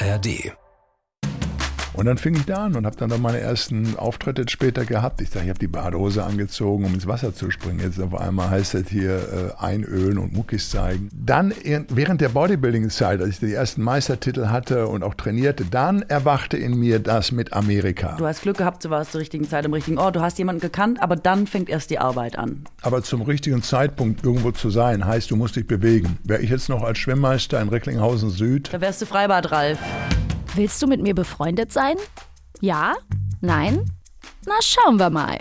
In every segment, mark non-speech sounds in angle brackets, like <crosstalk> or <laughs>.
ARD. Und dann fing ich da an und habe dann noch meine ersten Auftritte später gehabt. Ich sage, ich habe die Badehose angezogen, um ins Wasser zu springen. Jetzt auf einmal heißt es hier äh, einölen und Muckis zeigen. Dann während der Bodybuilding-Zeit, als ich die ersten Meistertitel hatte und auch trainierte, dann erwachte in mir das mit Amerika. Du hast Glück gehabt, du warst zur richtigen Zeit im richtigen Ort. Du hast jemanden gekannt, aber dann fängt erst die Arbeit an. Aber zum richtigen Zeitpunkt irgendwo zu sein, heißt, du musst dich bewegen. Wäre ich jetzt noch als Schwimmmeister in Recklinghausen Süd. Da wärst du Freibad, Ralf. Willst du mit mir befreundet sein? Ja? Nein? Na, schauen wir mal.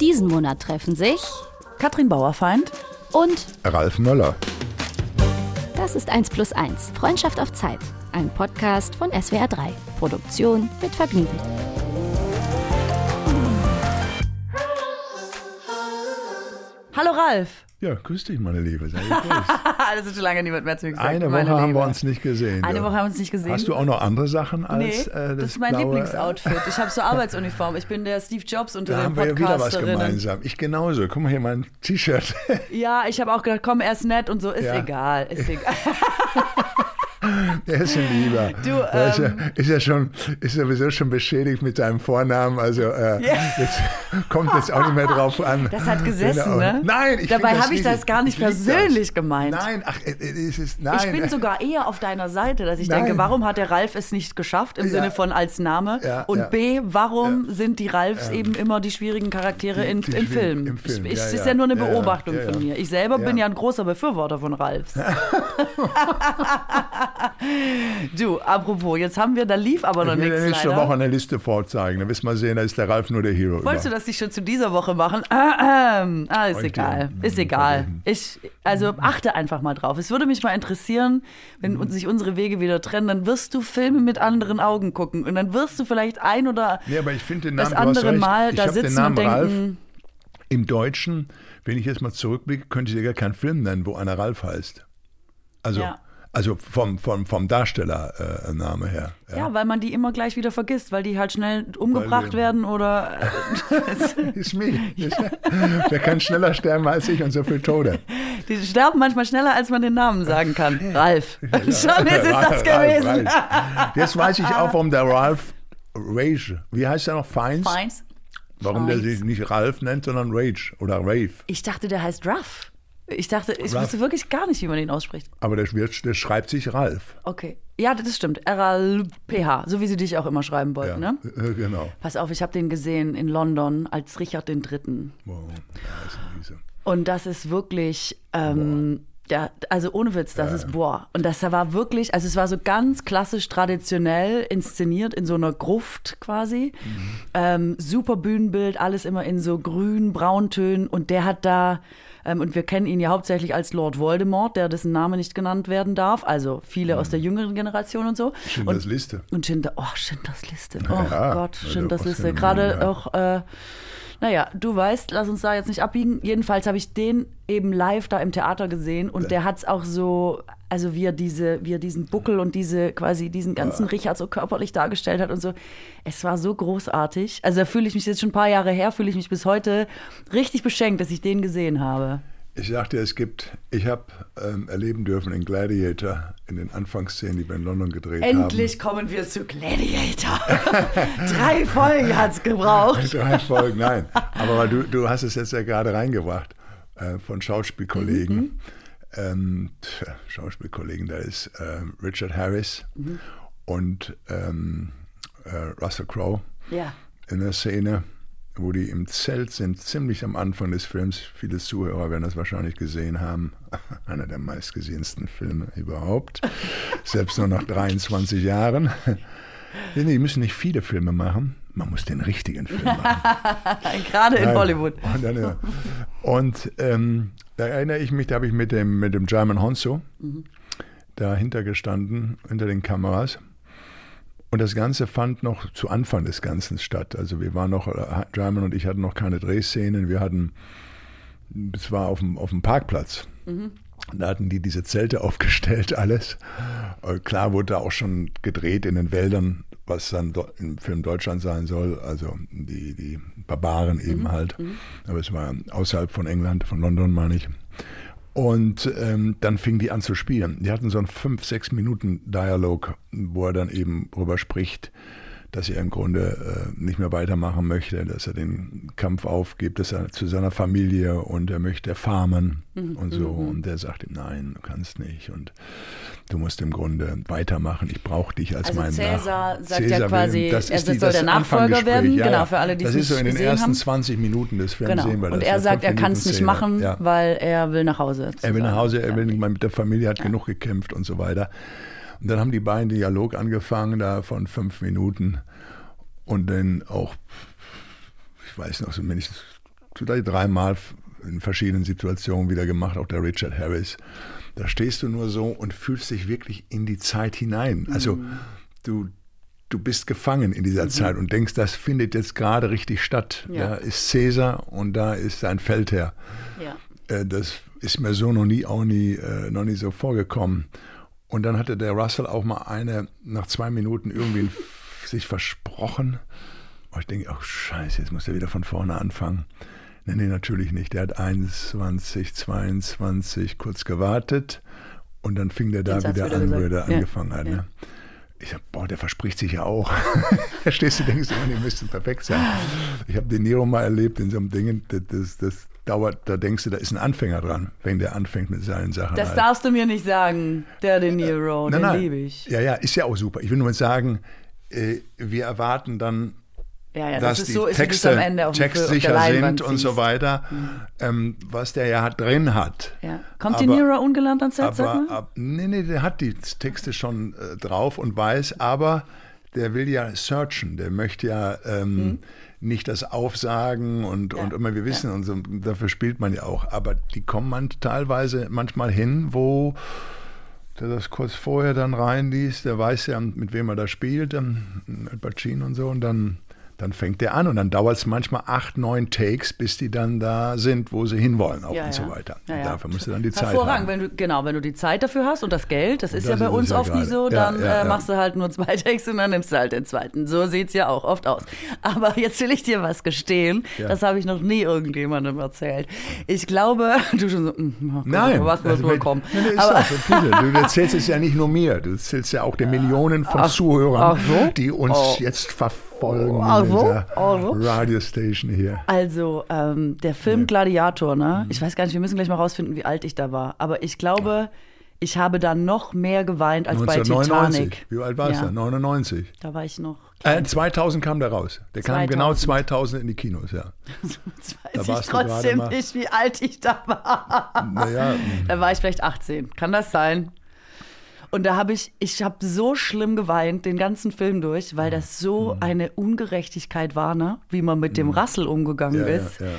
Diesen Monat treffen sich Katrin Bauerfeind und Ralf Möller. Das ist 1 plus 1, Freundschaft auf Zeit. Ein Podcast von SWR 3. Produktion mit Vergnügen. Hallo Ralf. Ja, grüß dich, meine Liebe. Sei <laughs> das ist schon lange niemand mehr zu mir gesagt. Eine Woche haben wir uns nicht gesehen. Eine. Woche haben wir uns nicht gesehen. Hast du auch noch andere Sachen als nee, äh, das, das ist mein Lieblingsoutfit. Ich habe so <laughs> Arbeitsuniform. Ich bin der Steve Jobs unter Da den haben wir ja wieder was gemeinsam. Ich genauso. Guck mal hier, mein T-Shirt. Ja, ich habe auch gedacht, komm, er ist nett und so. Ist Ja. egal, ist <laughs> egal. <laughs> Der ist ein Lieber. Du, Der ist, ja, ähm, ist ja schon, ist sowieso schon beschädigt mit seinem Vornamen. Also äh, Ja. jetzt <laughs> kommt jetzt auch nicht mehr drauf an. Das hat gesessen, Wenn er- ne? Nein, ich Dabei habe ich das gar nicht persönlich das. gemeint. Nein, ach, äh, äh, es ist, nein. Ich bin sogar eher auf deiner Seite, dass ich Nein. denke, warum hat der Ralf es nicht geschafft im Ja. Sinne von als Name? Ja, und. B, warum sind die Ralfs eben immer die schwierigen Charaktere Die- in, die im, Film? im Film, Ich, ich, es ist ja. nur eine. Beobachtung von mir. Ich selber bin ja ein großer Befürworter von Ralfs. <laughs> du, apropos, jetzt haben wir, da lief aber noch ich will nichts nächste leider. Woche eine Liste vorzeigen. Da wirst du mal sehen, da ist der Ralf nur der Hero. Wolltest du über. das nicht schon zu dieser Woche machen? Ah, ist Heute. egal. Ist egal. Ich, also achte einfach mal drauf. Es würde mich mal interessieren, wenn Mhm. sich unsere Wege wieder trennen, dann wirst du Filme mit anderen Augen gucken und dann wirst du vielleicht ein oder Nee, aber ich den Namen, das du andere. Mal ich da sitzen Namen und Ralf denken, im Deutschen, wenn ich jetzt mal zurückblicke, könnte ich dir gar keinen Film nennen, wo einer Ralf heißt. Also, Ja. Also vom, vom, vom Darstellername äh, her. ja. weil man die immer gleich wieder vergisst, weil die halt schnell umgebracht die- werden oder <laughs> Ist mir. <laughs> Wer kann schneller sterben als ich und so viel Tode? die sterben manchmal schneller, als man den Namen sagen kann. Ralf. <laughs> Schon ist es Ralf, das gewesen. Ralf. Jetzt weiß ich auch, warum der Ralph Rage, wie heißt er noch? Feins? Feins. Warum der Feins. sich nicht Ralph nennt, sondern Rage oder Rave. Ich dachte, der heißt Ruff. Ich dachte, ich wusste wirklich gar nicht, wie man ihn ausspricht. Aber der, der schreibt sich Ralf. Okay. Ja, das stimmt. R-A-L-P-H, so wie sie dich auch immer schreiben wollten, ne? äh, genau. Pass auf, ich habe den gesehen in London als Richard III. Wow, ja, ist ein Riese. Und das ist wirklich, ähm, ja, also ohne Witz, das ist boah. Und das war wirklich, also es war so ganz klassisch traditionell inszeniert in so einer Gruft quasi. Ähm, super Bühnenbild, alles immer in so grün, brauntönen. Und der hat da, ähm, und wir kennen ihn ja hauptsächlich als Lord Voldemort, der dessen Name nicht genannt werden darf. Also viele aus der jüngeren Generation und so. Schindlers und, Liste. Und Schindler, oh, Schindlers Liste. Oh Ja, Gott, Schindlers Liste. Gerade auch, äh, naja, du weißt, lass uns da jetzt nicht abbiegen. Jedenfalls habe ich den eben live da im Theater gesehen und der hat es auch so, also wie er diese, wie er diesen Buckel und diese, quasi diesen ganzen Richard so körperlich dargestellt hat und so. Es war so großartig. Also da fühle ich mich jetzt schon ein paar Jahre her, fühle ich mich bis heute richtig beschenkt, dass ich den gesehen habe. Ich sagte, es gibt, ich habe ähm, erleben dürfen in Gladiator, in den Anfangsszenen, die wir in London gedreht Endlich kommen wir zu Gladiator. <laughs> Drei Folgen hat es gebraucht. haben. Drei Folgen, nein. Aber du, du hast es jetzt ja gerade reingebracht äh, von Schauspielkollegen. Mhm. Ähm, Schauspielkollegen, da ist ähm, Richard Harris Mhm. und ähm, äh, Russell Crowe Ja. in der Szene, wo die im Zelt sind, ziemlich am Anfang des Films. Viele Zuhörer werden das wahrscheinlich gesehen haben. <laughs> Einer der meistgesehensten Filme überhaupt. <laughs> Selbst nur nach 23 Jahren. <laughs> Nee, Die müssen nicht viele Filme machen. Man muss den richtigen Film machen. Gerade in. Hollywood. Und, dann, ja. und ähm, da erinnere ich mich, da habe ich mit dem, mit dem German Honzo dahinter gestanden, hinter den Kameras. Und das Ganze fand noch zu Anfang des Ganzen statt. Also wir waren noch, äh, German und ich hatten noch keine Drehszenen. Wir hatten, es war auf dem, auf dem Parkplatz. Und Da hatten die diese Zelte <laughs> aufgestellt, alles. Äh, Klar wurde da auch schon gedreht in den Wäldern, was dann im Film Deutschland sein soll. Also die, die Barbaren eben halt. Aber es war außerhalb von England, von London meine ich. Und ähm, dann fing die an zu spielen. Die hatten so einen fünf, sechs Minuten Dialog, wo er dann eben drüber spricht, dass er im Grunde äh, nicht mehr weitermachen möchte, dass er den Kampf aufgibt, dass er zu seiner Familie und er möchte farmen mhm. und so. Mhm. Und der sagt ihm, nein, du kannst nicht und du musst im Grunde weitermachen. Ich brauche dich als also mein Cäsar Nach sagt Cäsar ja quasi, er soll der Nachfolger werden. Ja, genau, für alle, die Das ist so in den ersten haben. 20 Minuten des Films genau. sehen wir das. Und er sagt, er kann es nicht machen, ja. weil er will nach Hause. Er will nach Hause, er will nicht mal mit der Familie, hat genug gekämpft und so weiter. Und dann haben die beiden Dialog angefangen, da von fünf Minuten und dann auch, ich weiß noch, so mindestens vielleicht dreimal in verschiedenen Situationen wieder gemacht, auch der Richard Harris. Da stehst du nur so und fühlst dich wirklich in die Zeit hinein. Also mhm. du, du bist gefangen in dieser mhm. Zeit und denkst, das findet jetzt gerade richtig statt. Ja. Da ist Cäsar und da ist sein Feldherr. Ja. Äh, das ist mir so noch nie, auch nie, äh, noch nie so vorgekommen. Und dann hatte der Russell auch mal eine, nach zwei Minuten irgendwie sich versprochen. Und ich denke, ach scheiße, jetzt muss er wieder von vorne anfangen. Nee, nee, natürlich nicht. Der hat 21, 22 kurz gewartet und dann fing der da wieder an, wo er da ja. angefangen hat. Ja. Ne? Ich sag, boah, der verspricht sich ja auch. <laughs> da stehst du, denkst du, die müssten perfekt sein. Ich habe den Nero mal erlebt in so einem Ding, das, das dauert, da denkst du, da ist ein Anfänger dran, wenn der anfängt mit seinen Sachen. Das halt. darfst du mir nicht sagen, der De Niro, äh, den liebe ich. Ja, ja, ist ja auch super. Ich will nur sagen, äh, wir erwarten dann, ja, ja, dass das die so, Texte textsicher sind und so weiter, mhm. ähm, was der ja drin hat. Ja. Kommt aber, die Nero ungelernt ans Set, aber, ab, nee, nee, der hat die Texte schon äh, drauf und weiß, aber der will ja searchen, der möchte ja ähm, mhm. Nicht das Aufsagen und, ja. und immer, wir wissen, und so, dafür spielt man ja auch, aber die kommen man teilweise manchmal hin, wo der das kurz vorher dann reinliest, der weiß ja, mit wem er da spielt, mit Pacino und so, und dann dann fängt der an und dann dauert es manchmal acht, neun Takes, bis die dann da sind, wo sie hinwollen auch ja, und ja. so weiter. Ja, und dafür musst du dann die Zeit haben. Wenn du, genau, wenn du die Zeit dafür hast und das Geld, das ist das ja bei uns oft nie so, dann äh, machst du halt nur zwei <laughs> Takes und dann nimmst du halt den zweiten. So sieht es ja auch oft aus. Aber jetzt will ich dir was gestehen, das habe ich noch nie irgendjemandem erzählt. Ich glaube, <laughs> du schon so, mm, Nein, was muss also, wohl kommen. Nee, Aber, so, <laughs> du erzählst es ja nicht nur mir, du erzählst ja auch den Millionen von ach, Zuhörern, ach so? die uns oh. jetzt verfolgen folgen also, also. Radiostation hier. Also, ähm, der Film ja. Gladiator, ne? Ich weiß gar nicht, wir müssen gleich mal rausfinden, wie alt ich da war. Aber ich glaube, ich habe da noch mehr geweint als 1999. bei Titanic. Wie alt war es ja. da? 99. Da war ich noch. Äh, 2000 kam der raus. Der 2000. kam genau 2000 in die Kinos, ja. <laughs> Jetzt weiß da ich trotzdem nicht, wie alt ich da war. Naja. <laughs> Da war ich vielleicht 18. Kann das sein? Und da habe ich, ich habe so schlimm geweint, den ganzen Film durch, weil das so mhm. eine Ungerechtigkeit war, ne? wie man mit dem mhm. Rassel umgegangen ja, ist. Ja, ja.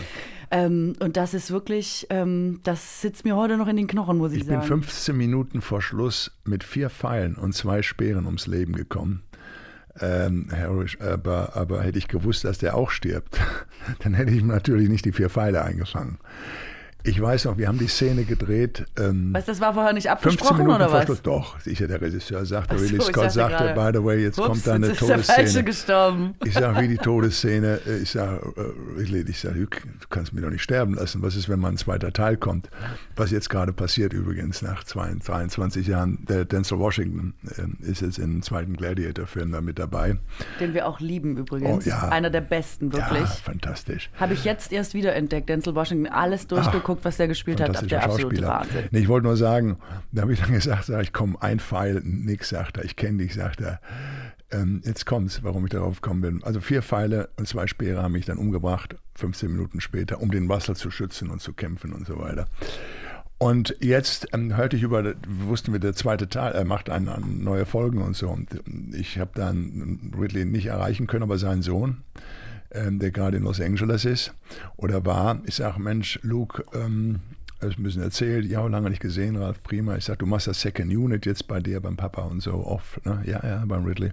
Ähm, und das ist wirklich, ähm, das sitzt mir heute noch in den Knochen, muss ich, ich sagen. Ich bin 15 Minuten vor Schluss mit vier Pfeilen und zwei Speeren ums Leben gekommen. Ähm, Harris, aber, aber hätte ich gewusst, dass der auch stirbt, <laughs> dann hätte ich natürlich nicht die vier Pfeile eingefangen. Ich weiß noch, wir haben die Szene gedreht. Ähm, was, das war vorher nicht abgesprochen oder was? Schluss. Doch, sicher, der Regisseur sagte, so, Ridley Scott sagte, grade, by the way, jetzt ups, kommt da eine Todesszene. Ich sage, wie die <laughs> Todesszene, äh, ich sage, äh, Ridley, ich sage, du kannst mich doch nicht sterben lassen. Was ist, wenn mal ein zweiter Teil kommt? Was jetzt gerade passiert übrigens nach 23 Jahren. Der Denzel Washington äh, ist jetzt im zweiten Gladiator-Film da mit dabei. Den wir auch lieben übrigens. Oh, ja. Einer der besten, wirklich. Ja, fantastisch. Habe ich jetzt erst wieder entdeckt, Denzel Washington, alles durchgeguckt geguckt, was der gespielt hat. Der absolute Wahnsinn. Nee, ich wollte nur sagen, da habe ich dann gesagt, sag ich komm, ein Pfeil, nix, sagt er, ich kenne dich, sagt er. Ähm, jetzt kommt's, warum ich darauf gekommen bin. Also vier Pfeile und zwei Speere haben mich dann umgebracht, 15 Minuten später, um den Wasser zu schützen und zu kämpfen und so weiter. Und jetzt ähm, hörte ich über, wussten wir, der zweite Teil, er macht eine, eine neue Folgen und so. Und ich habe dann Ridley nicht erreichen können, aber seinen Sohn, ähm, der gerade in Los Angeles ist oder war. Ich sage, Mensch, Luke, ähm, das müssen erzählt, ja, lange nicht gesehen, Ralf, prima. Ich sage, du machst das Second Unit jetzt bei dir, beim Papa und so oft. Ne? Ja, ja, beim Ridley.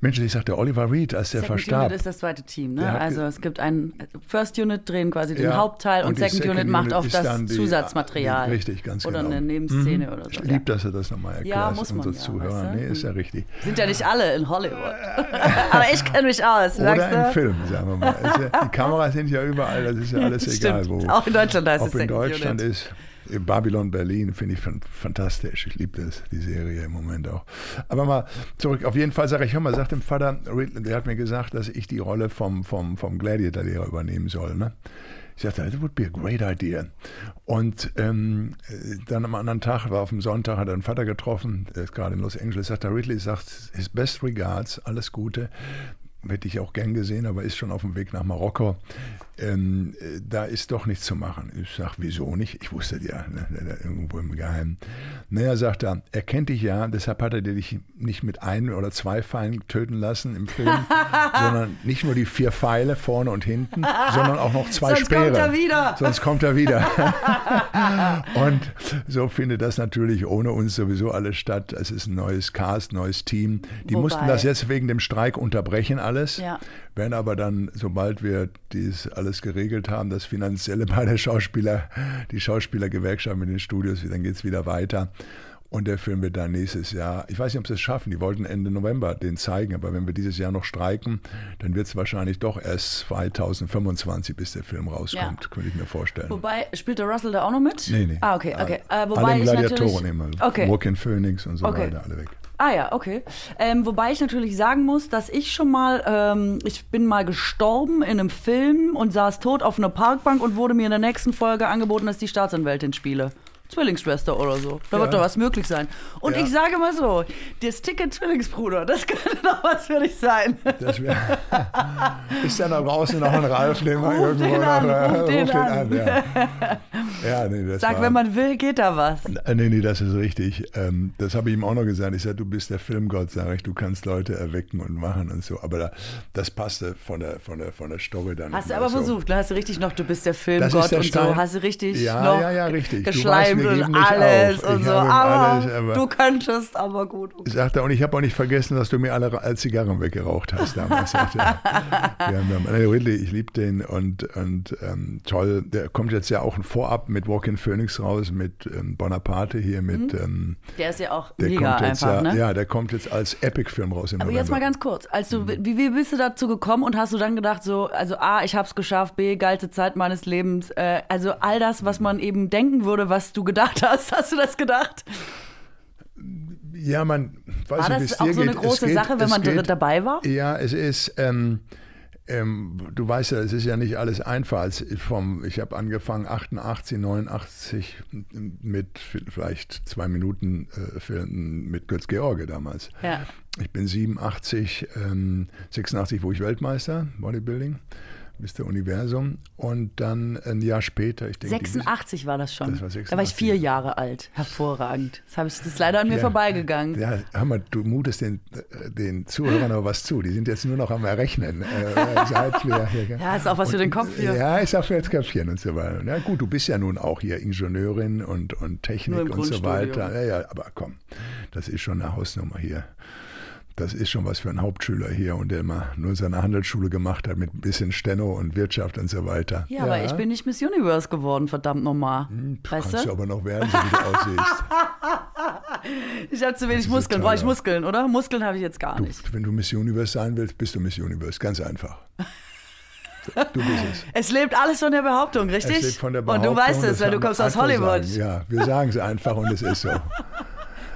Mensch, ich sagte Oliver Reed, als der Second verstarb. Unit ist das zweite Team, ne? Also es gibt ein First Unit drehen quasi den ja, Hauptteil und, und Second, Second, Unit macht auch das die, Zusatzmaterial. Richtig, ganz oder genau. Oder eine Nebenszene mhm. oder so. Ich liebe, dass er das nochmal erklärt ja, muss man, unsere ja, Zuhörer. Weißt du? Nee, ist ja richtig. Sind ja nicht alle in Hollywood. <laughs> Aber ich kenne mich aus. Oder im Film, sagen wir mal. die Kameras sind ja überall, das ist ja alles <laughs> egal wo. Auch in Deutschland heißt es Second Unit. Ob in Deutschland ist Babylon Berlin finde ich fantastisch. Ich liebe das, die Serie im Moment auch. Aber mal zurück. Auf jeden Fall sage ich, hör mal, sagt dem Vater, der hat mir gesagt, dass ich die Rolle vom, vom, vom Gladiator-Lehrer übernehmen soll. Ne? Ich sagte, that would be a great idea. Und ähm, dann am anderen Tag, war auf dem Sonntag, hat er einen Vater getroffen, der ist gerade in Los Angeles, sagt er, Ridley sagt, his best regards, alles Gute hätte ich auch gern gesehen, aber ist schon auf dem Weg nach Marokko. Ähm, da ist doch nichts zu machen. Ich sage, wieso nicht? Ich wusste ja, ne, ne, ne, irgendwo im Geheimen. Naja, sagt er, er kennt dich ja, deshalb hat er dich nicht mit ein oder zwei Pfeilen töten lassen im Film, <laughs> sondern nicht nur die vier Pfeile vorne und hinten, <laughs> sondern auch noch zwei Sonst Speere. Sonst kommt er wieder. Sonst kommt er wieder. <laughs> und so findet das natürlich ohne uns sowieso alles statt. Es ist ein neues Cast, neues Team. Die Wobei, mussten das jetzt wegen dem Streik unterbrechen, alles. Ja. Werden aber dann, sobald wir dies alles geregelt haben, das Finanzielle bei der Schauspieler, die Schauspielergewerkschaft mit den Studios, dann geht es wieder weiter. Und der Film wird dann nächstes Jahr, ich weiß nicht, ob sie es schaffen, die wollten Ende November den zeigen, aber wenn wir dieses Jahr noch streiken, dann wird es wahrscheinlich doch erst 2025, bis der Film rauskommt, ja. könnte ich mir vorstellen. Wobei, spielt der Russell da auch noch mit? Nee, nee. Ah, okay, okay. Äh, wobei Alle Gladiatoren immer. Okay. Walk in Phoenix und so okay. weiter, alle weg. Ah ja, okay. Ähm, wobei ich natürlich sagen muss, dass ich schon mal, ähm, ich bin mal gestorben in einem Film und saß tot auf einer Parkbank und wurde mir in der nächsten Folge angeboten, dass ich die Staatsanwältin spiele. Zwillingsschwester oder so. Da ja. wird doch was möglich sein. Und ja. ich sage mal so, das Ticket Zwillingsbruder, das könnte doch was für dich sein. Das wär, <laughs> ist ja da draußen noch ein Ralf, den man irgendwo den an, äh, ruf den, den an. an ja. nee, das Sag, war, wenn man will, geht da was. Äh, nee, nee, das ist richtig. Ähm, das habe ich ihm auch noch gesagt. Ich sage, du bist der Filmgott, sage ich, du kannst Leute erwecken und machen und so. Aber da, das passte von der, von der, von der Story dann. Hast du aber so. versucht, ne? hast du richtig noch, du bist der Filmgott und Stein. so. Hast du richtig ja, noch ja, ja, richtig. geschleimt und alles und so. Aber, alles, aber, du könntest, aber gut. Okay. Sagt er, und ich habe auch nicht vergessen, dass du mir alle Zigarren weggeraucht hast damals. sagte, <laughs> wir haben, Ridley, ich liebe den und, und ähm, toll. Der kommt jetzt ja auch ein Vorab mit Walk-in Phoenix raus, mit ähm, Bonaparte hier, mit. Mhm. Ähm, der ist ja auch der mega kommt jetzt einfach, ja, ne? Ja, der kommt jetzt als Epic-Film raus im Aber November. jetzt mal ganz kurz. Als du, mhm. wie, wie bist du dazu gekommen und hast du dann gedacht, so, also A, ich habe es geschafft, B, geilste Zeit meines Lebens. Äh, also all das, was man eben denken würde, was du gedacht hast, hast du das gedacht? Ja, man weiß War nicht, das auch so eine große geht, Sache, wenn man geht, dabei war? Ja, es ist. Ähm, ähm, du weißt ja, es ist ja nicht alles einfach. Vom, ich habe angefangen 88, 89 mit vielleicht zwei Minuten äh, Filmen mit Götz George damals. Ja. Ich bin 87, ähm, 86 wo ich Weltmeister Bodybuilding. Mr. Universum. Und dann ein Jahr später, ich denke. 86 war das schon. Das war 86. Da war ich vier Jahre alt. Hervorragend. Das, ich, das ist leider an mir ja, vorbeigegangen. Ja, Hammer, du mutest den, den Zuhörern aber was zu. Die sind jetzt nur noch am Errechnen. Äh, <laughs> wir ja, ist auch was und, für den Kopf hier. Ja, ist auch für das Köpfchen und so weiter. Ja, gut, du bist ja nun auch hier Ingenieurin und, und Technik und so weiter. Ja, ja, aber komm, das ist schon eine Hausnummer hier das ist schon was für ein Hauptschüler hier und der immer nur seine Handelsschule gemacht hat mit ein bisschen Steno und Wirtschaft und so weiter. Ja, ja. aber ich bin nicht Miss Universe geworden, verdammt nochmal. Hm, weißt kannst du? aber noch werden, so wie du aussiehst. <laughs> ich habe zu wenig Muskeln. Brauche ich Muskeln, oder? Muskeln habe ich jetzt gar du, nicht. Wenn du Miss Universe sein willst, bist du Miss Universe. Ganz einfach. Du bist es. <laughs> Es lebt alles von der Behauptung, richtig? Es lebt von der Behauptung. Und du weißt es, weil du kommst aus Hollywood. Sagen. Ja, wir sagen es einfach und es ist so. <laughs>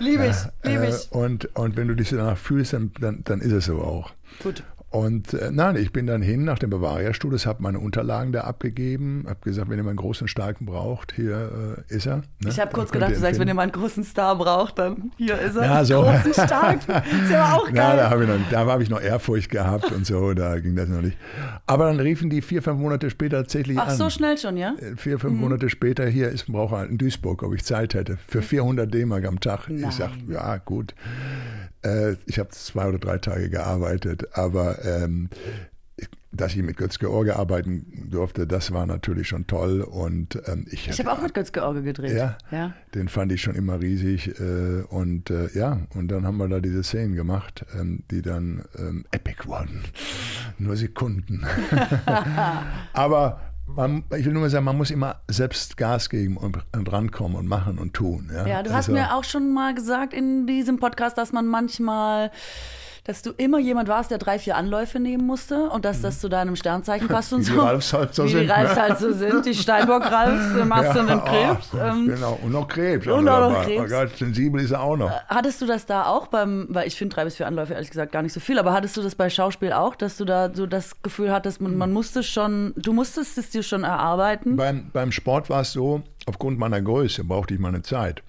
Liebe ich, liebe ich. Äh, und, und wenn du dich danach fühlst, dann, dann, dann ist es so auch. Gut. Und äh, nein, ich bin dann hin nach dem Bavaria-Studios, habe meine Unterlagen da abgegeben, habe gesagt, wenn ihr mal einen großen Starken braucht, hier äh, ist er. Ne? Ich habe kurz gedacht, du sagst, wenn ihr mal einen großen Star braucht, dann hier ist er. Ja, so. Großen Stark. <laughs> ist ja auch geil. Na, da habe ich, noch, da hab ich noch Ehrfurcht gehabt und so, da ging das noch nicht. Aber dann riefen die vier, fünf Monate später tatsächlich Ach, an. Ach, so schnell schon, ja? Äh, vier, fünf mhm. Monate später, hier ist ein Braucher in Duisburg, ob ich Zeit hätte, für 400 D-Mark am Tag. Nein. Ich sage, ja, gut. Äh, ich habe zwei oder drei Tage gearbeitet, aber ähm, dass ich mit Götz George arbeiten durfte, das war natürlich schon toll. Und ähm, ich, ich habe auch mit Götz George gedreht. Ja, ja, den fand ich schon immer riesig. Äh, und äh, ja, und dann haben wir da diese Szenen gemacht, ähm, die dann ähm, epic wurden. Nur Sekunden. <laughs> Aber man, ich will nur mal sagen, man muss immer selbst Gas geben und, und rankommen und machen und tun. Ja, ja du also, hast mir auch schon mal gesagt in diesem Podcast, dass man manchmal dass du immer jemand warst, der drei, vier Anläufe nehmen musste und dass das zu deinem Sternzeichen <laughs> passt und Wie so. die Ralfs halt so Wie sind, die Ralfs ne? halt so sind, die Steinbock-Ralfs, der Mast und den Krebs. ah, Ähm, genau, und noch Krebs. und auch auch noch. Krebs. Oh Gott, sensibel ist er auch noch. Hattest du das da auch beim, weil ich finde drei bis vier Anläufe ehrlich gesagt gar nicht so viel, aber hattest du das bei Schauspiel auch, dass du da so das Gefühl hattest, man, man musste schon, du musstest es dir schon erarbeiten? Beim, beim Sport war es so, aufgrund meiner Größe brauchte ich meine Zeit.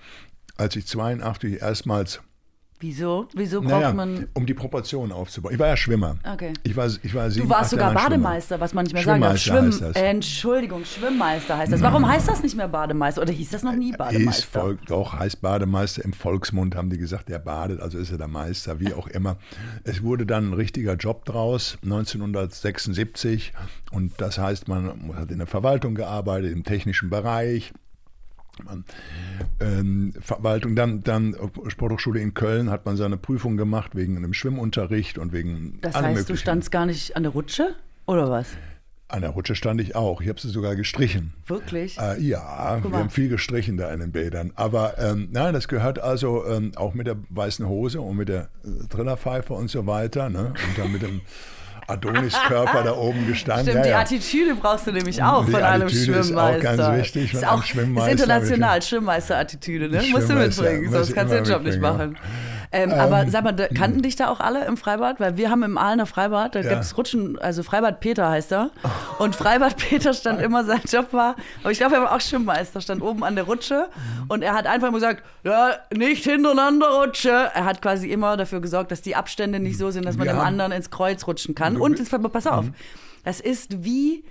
Als ich 82 erstmals Wieso? Wieso braucht Naja, man. um die Proportionen aufzubauen. Ich war ja Schwimmer. Okay. Ich war, ich war sieben, Du warst sogar Jahre Bademeister, was man nicht mehr sagen darf. Schwimmmeister Schwimm, das. äh, Entschuldigung, Schwimmmeister heißt das. Warum heißt das nicht mehr Bademeister? Oder hieß das noch nie. Ist Bademeister? Volk, doch, heißt Bademeister. Im Volksmund haben die gesagt, der badet, also ist er der Meister, wie auch immer. Es wurde dann ein richtiger Job draus, 1976. Und das heißt, man hat in der Verwaltung gearbeitet, im technischen Bereich. Man, ähm, Verwaltung, dann, dann Sporthochschule in Köln hat man seine Prüfung gemacht wegen einem Schwimmunterricht und wegen Das heißt, du standst gar nicht an der Rutsche? Oder was? An der Rutsche stand ich auch. Ich habe sie sogar gestrichen. Wirklich? Äh, ja, wir mal. haben viel gestrichen da in den Bädern. Aber ähm, nein, das gehört also ähm, auch mit der weißen Hose und mit der äh, Trillerpfeife und so weiter. Ne? Und dann mit dem <laughs> Adoniskörper da oben gestanden. Stimmt, ja, die ja. Attitüde brauchst du nämlich auch Die von einem Attitüde ist auch Schwimmmeister. ganz wichtig, Ist auch Schwimmmeister. ist international, Schwimmmeister-Attitüde, ne? Die Musst du Schwimmmeister, mitbringen, muss sonst kannst du den Job nicht machen. Ähm, aber sag mal, kannten dich da auch alle im Freibad? Weil wir haben im Aalener Freibad, da Ja. gibt's Rutschen, also Freibad Peter heißt er. Und Freibad Peter stand <laughs> immer, sein Job war, aber ich glaube, er war auch Schwimmmeister, stand oben an der Rutsche und er hat einfach immer gesagt, ja, nicht hintereinander Rutsche. Er hat quasi immer dafür gesorgt, dass die Abstände nicht so sind, dass man Wir dem anderen ins Kreuz rutschen kann. Und jetzt, pass auf, Mhm. das ist wie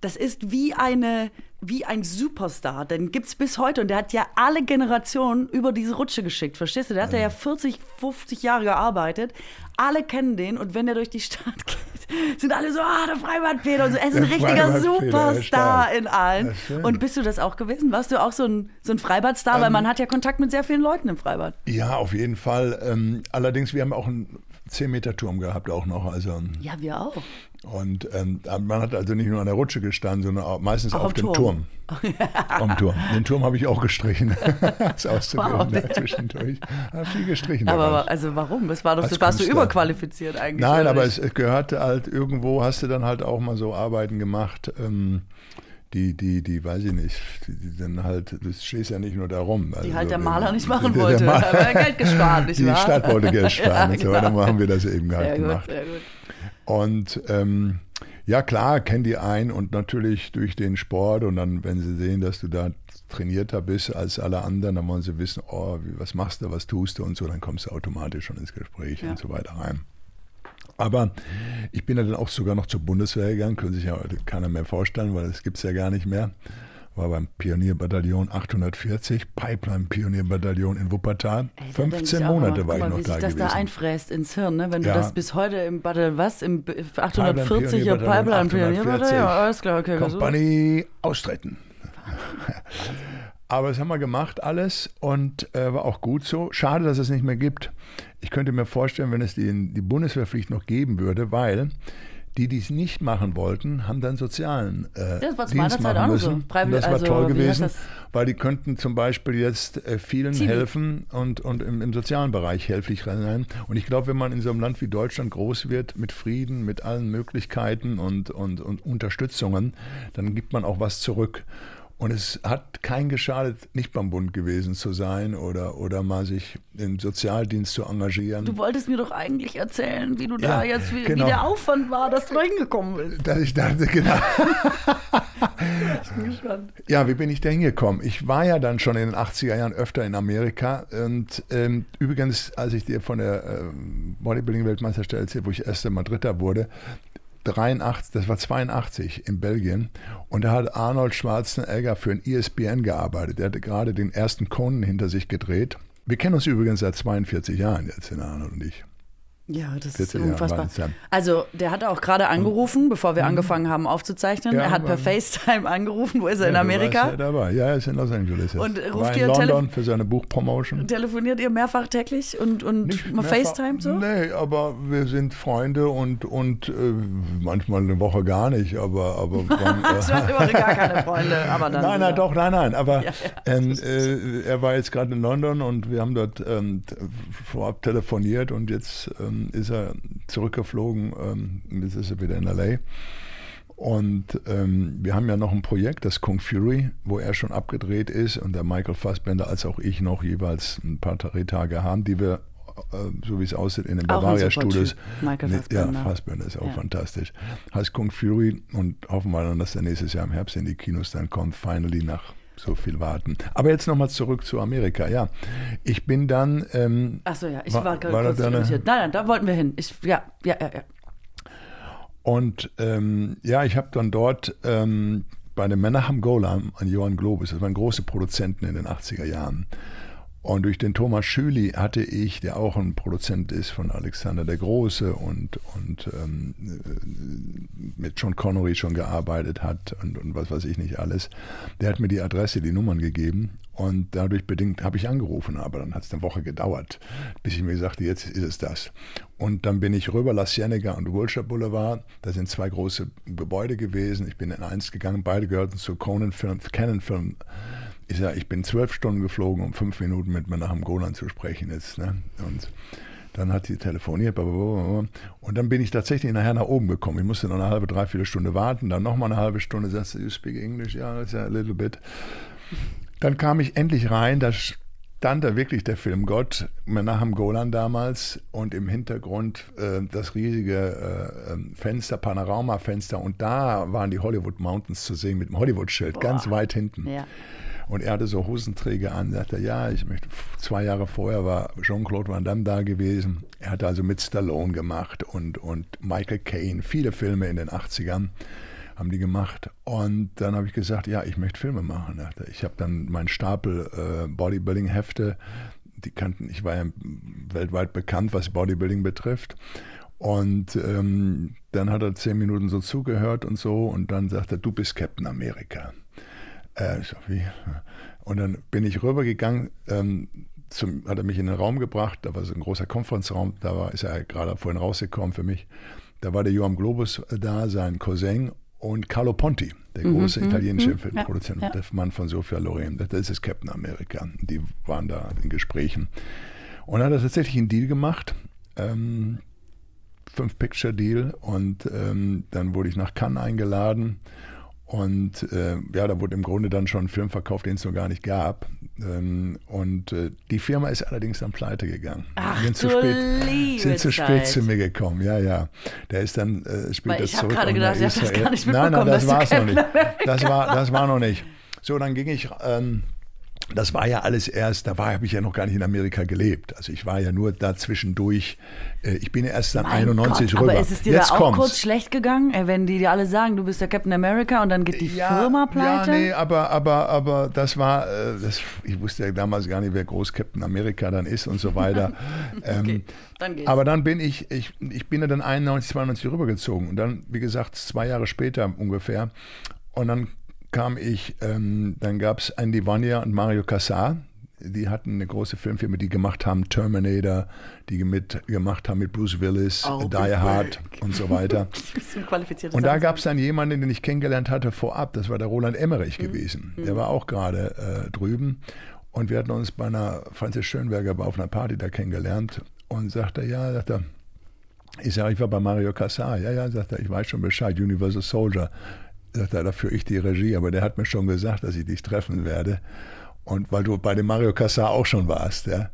das ist wie eine wie ein Superstar, den gibt's bis heute und der hat ja alle Generationen über diese Rutsche geschickt, verstehst du? Der hat ja 40, 50 Jahre gearbeitet. Alle kennen den und wenn der durch die Stadt <laughs> geht, sind alle so, ah, der Freibad Peter und so. Er ist ein Der richtiger Peter, ja, Superstar in allen. Ja, und bist du das auch gewesen? Warst du auch so ein, so ein Freibadstar? Weil Ähm, man hat ja Kontakt mit sehr vielen Leuten im Freibad. Ja, auf jeden Fall. Ähm, allerdings, wir haben auch einen 10-Meter-Turm gehabt, auch noch. Also, Ja, wir auch. und ähm, man hat also nicht nur an der Rutsche gestanden, sondern auch meistens Auch auf dem Turm. Turm. <laughs> Am Turm. Den Turm habe ich auch gestrichen. <laughs> das auszubilden Wow. zwischendurch. Habe viel gestrichen. Aber dabei. also warum? Das war doch, das warst du überqualifiziert eigentlich. Nein, aber es gehörte halt irgendwo, hast du dann halt auch mal so Arbeiten gemacht, ähm, die, die, die, weiß ich nicht, die, die dann halt, du stehst ja nicht nur da rum. die Also, halt der Maler nicht machen der- der wollte. Maler- Aber er Geld gespart, nicht <laughs> Die wahr? Stadt wollte Geld <laughs> sparen. Ja, und so, dann genau. haben wir das eben halt Sehr gut, gemacht. sehr gut. Und ähm, ja, klar, kennen die ein und natürlich durch den Sport und dann, wenn sie sehen, dass du da trainierter bist als alle anderen, dann wollen sie wissen, oh, was machst du, was tust du und so, dann kommst du automatisch schon ins Gespräch Ja. und so weiter rein. Aber ich bin ja dann auch sogar noch zur Bundeswehr gegangen, können sich ja heute keiner mehr vorstellen, weil das gibt es ja gar nicht mehr. War beim Pionierbataillon 840, Pipeline-Pionierbataillon in Wuppertal. Ey, da denk 15 ich auch Monate war ich guck mal, noch wie da sich das gewesen. da einfräst ins Hirn, ne? wenn Ja. du das bis heute im Battle, was? Im B- 840er Pionierbataillon, Pipeline Pionierbataillon? Ja, alles klar, okay. Kompanie austreten. <laughs> Aber das haben wir gemacht alles und äh, war auch gut so. Schade, dass es nicht mehr gibt. Ich könnte mir vorstellen, wenn es die, die Bundeswehrpflicht noch geben würde, weil die, die es nicht machen wollten, haben dann sozialen äh, Das war zu Dienst meiner Zeit machen so. müssen. Und Freiwillig- das war also, toll gewesen, weil die könnten zum Beispiel jetzt äh, vielen Zivi. helfen und, und im, im sozialen Bereich helflich sein. Und ich glaube, wenn man in so einem Land wie Deutschland groß wird, mit Frieden, mit allen Möglichkeiten und, und, und Unterstützungen, dann gibt man auch was zurück. Und es hat kein geschadet, nicht beim Bund gewesen zu sein oder, oder mal sich im Sozialdienst zu engagieren. Du wolltest mir doch eigentlich erzählen, wie du da Ja, jetzt, wie, genau. wie der Aufwand war, dass du da hingekommen bist. dass ich dachte, genau. <laughs> Ich bin <laughs> gespannt. Ja, wie bin ich da hingekommen? Ich war ja dann schon in den 80er Jahren öfter in Amerika. Und ähm, übrigens, als ich dir von der ähm, Bodybuilding-Weltmeisterschaft erzählt, wo ich erste Mal Dritter wurde, 83, das war 82 in Belgien. Und da hat Arnold Schwarzenegger für ein ESPN gearbeitet. Der hatte gerade den ersten Conan hinter sich gedreht. Wir kennen uns übrigens seit 42 Jahren jetzt, Arnold und ich. Ja, das ist 40 Jahre unfassbar. dann. Also, der hat auch gerade angerufen, bevor wir angefangen haben aufzuzeichnen. Ja, er hat per FaceTime <laughs> angerufen. Wo ist er? In Ja, Amerika? Ja, dabei. Ja, er ist in Los Angeles. Jetzt. Und ruft war in ihr London für seine Buchpromotion. Telefoniert ihr mehrfach täglich und, und Nicht mal mehrfach- FaceTime so? Nee, aber wir sind Freunde und, und äh, manchmal eine Woche gar nicht, aber, aber <laughs> wann, Ich hatte immer gar keine Freunde, aber dann. <laughs> Nein, nein, doch, nein, nein. Aber Ja, ähm, äh, er war jetzt gerade in London und wir haben dort ähm, vorab telefoniert und jetzt ähm, ähm, ist er zurückgeflogen, ähm, jetzt ist er wieder in L.A. Und ähm, wir haben ja noch ein Projekt, das Kung Fury, wo er schon abgedreht ist und der Michael Fassbender als auch ich noch jeweils ein paar Drehtage haben, die wir äh, so wie es aussieht, in den Bavaria Studios. Michael Fassbender. Ja, Fassbender ist auch ja. fantastisch. Heißt Kung Fury und hoffen wir dann, dass der nächstes Jahr im Herbst in die Kinos dann kommt, finally nach so viel warten. Aber jetzt nochmal zurück zu Amerika. Ja, ich bin dann. Ähm, Achso, ja, ich war, war gerade kurz Nein, nein, da wollten wir hin. Ich, ja, ja, ja, ja. Und ähm, ja, ich habe dann dort ähm, bei dem Menachem Golan an Johann Globus, das waren große Produzenten in den 80er Jahren, und durch den Thomas Schüli hatte ich, der auch ein Produzent ist von Alexander der Große und, und ähm, mit John Connery schon gearbeitet hat und, und was weiß ich nicht alles, der hat mir die Adresse, die Nummern gegeben und dadurch bedingt habe ich angerufen, aber dann hat es eine Woche gedauert, bis ich mir sagte, jetzt ist es das. Und dann bin ich rüber, La Cienega und Wilshire Boulevard. Da sind zwei große Gebäude gewesen. Ich bin in eins gegangen, beide gehörten zu Conan Film, Canon Film ich sage, ich bin zwölf Stunden geflogen, um fünf Minuten mit mir nach dem Golan zu sprechen jetzt. Ne? Und dann hat sie telefoniert, und dann bin ich tatsächlich nachher nach oben gekommen. Ich musste noch eine halbe, dreiviertel Stunde warten, dann nochmal eine halbe Stunde, sagst du, you speak English? Ja, yeah, a little bit. Dann kam ich endlich rein, da stand da wirklich der Film Gott, nach dem Golan damals und im Hintergrund äh, das riesige äh, ähm, Fenster, Panoramafenster und da waren die Hollywood Mountains zu sehen mit dem Hollywood-Schild, ganz weit hinten. Ja. Und er hatte so Hosenträger an, sagte, ja, ich möchte, zwei Jahre vorher war Jean-Claude Van Damme da gewesen. Er hatte also mit Stallone gemacht und, und Michael Caine, viele Filme in den 80ern haben die gemacht. Und dann habe ich gesagt, ja, ich möchte Filme machen. Ich habe dann meinen Stapel äh, Bodybuilding-Hefte, die kannten, ich war ja weltweit bekannt, was Bodybuilding betrifft. Und ähm, dann hat er zehn Minuten so zugehört und so und dann sagte er, du bist Captain America. Äh, ich sag, wie? Und dann bin ich rübergegangen, ähm, zum, hat er mich in den Raum gebracht, da war so ein großer Konferenzraum, da war, ist er gerade vorhin rausgekommen für mich. Da war der Johann Globus da, sein Cousin und Carlo Ponti, der mhm, große mhm, italienische mhm, Filmproduzent, ja, der Mann von Sofia Loren. Das ist Captain America. Die waren da in Gesprächen. Und dann hat er tatsächlich einen Deal gemacht. Ähm, Fünf-Picture-Deal. Und ähm, dann wurde ich nach Cannes eingeladen. Und äh, ja, da wurde im Grunde dann schon ein Film verkauft, den es noch gar nicht gab. Ähm, und äh, die Firma ist allerdings dann pleite gegangen. Ach, sind zu spät, sind zu spät zu mir gekommen. Ja, ja. Der ist dann äh, später ich zurück. Ich habe gerade gedacht, ich habe das gar nicht mitbekommen. Nein, nein, das war es noch nicht. Das war, das war noch nicht. So, dann ging ich ähm, das war ja alles erst, da habe ich ja noch gar nicht in Amerika gelebt. Also ich war ja nur da zwischendurch. Äh, ich bin ja erst dann mein 91 Gott, rüber. Aber ist es dir Jetzt da auch kommt's. kurz schlecht gegangen, äh, wenn die dir alle sagen, du bist der Captain America und dann geht die ja, Firma pleite? Ja, nee, aber, aber, aber das war, äh, das, ich wusste ja damals gar nicht, wer groß Captain America dann ist und so weiter. <laughs> okay, ähm, dann geht's. Aber dann bin ich, ich, ich bin ja dann 91, 92 rübergezogen und dann, wie gesagt, zwei Jahre später ungefähr. Und dann kam ich, ähm, dann gab es Andy Vanya und Mario Cassar. Die hatten eine große Filmfirma, die gemacht haben Terminator, die mit, gemacht haben mit Bruce Willis, oh, Die Hard und so weiter. <laughs> und da gab es dann jemanden, den ich kennengelernt hatte vorab, das war der Roland Emmerich mhm. gewesen. Der war auch gerade äh, drüben. Und wir hatten uns bei einer Franzis Schönberger auf einer Party da kennengelernt und sagte, ja, sagt er, ich sage, ich war bei Mario Cassar. Ja, ja, sagt er, ich weiß schon Bescheid, Universal Soldier sagt er, dafür ich die Regie, aber der hat mir schon gesagt, dass ich dich treffen werde. Und weil du bei dem Mario Cassar auch schon warst, ja.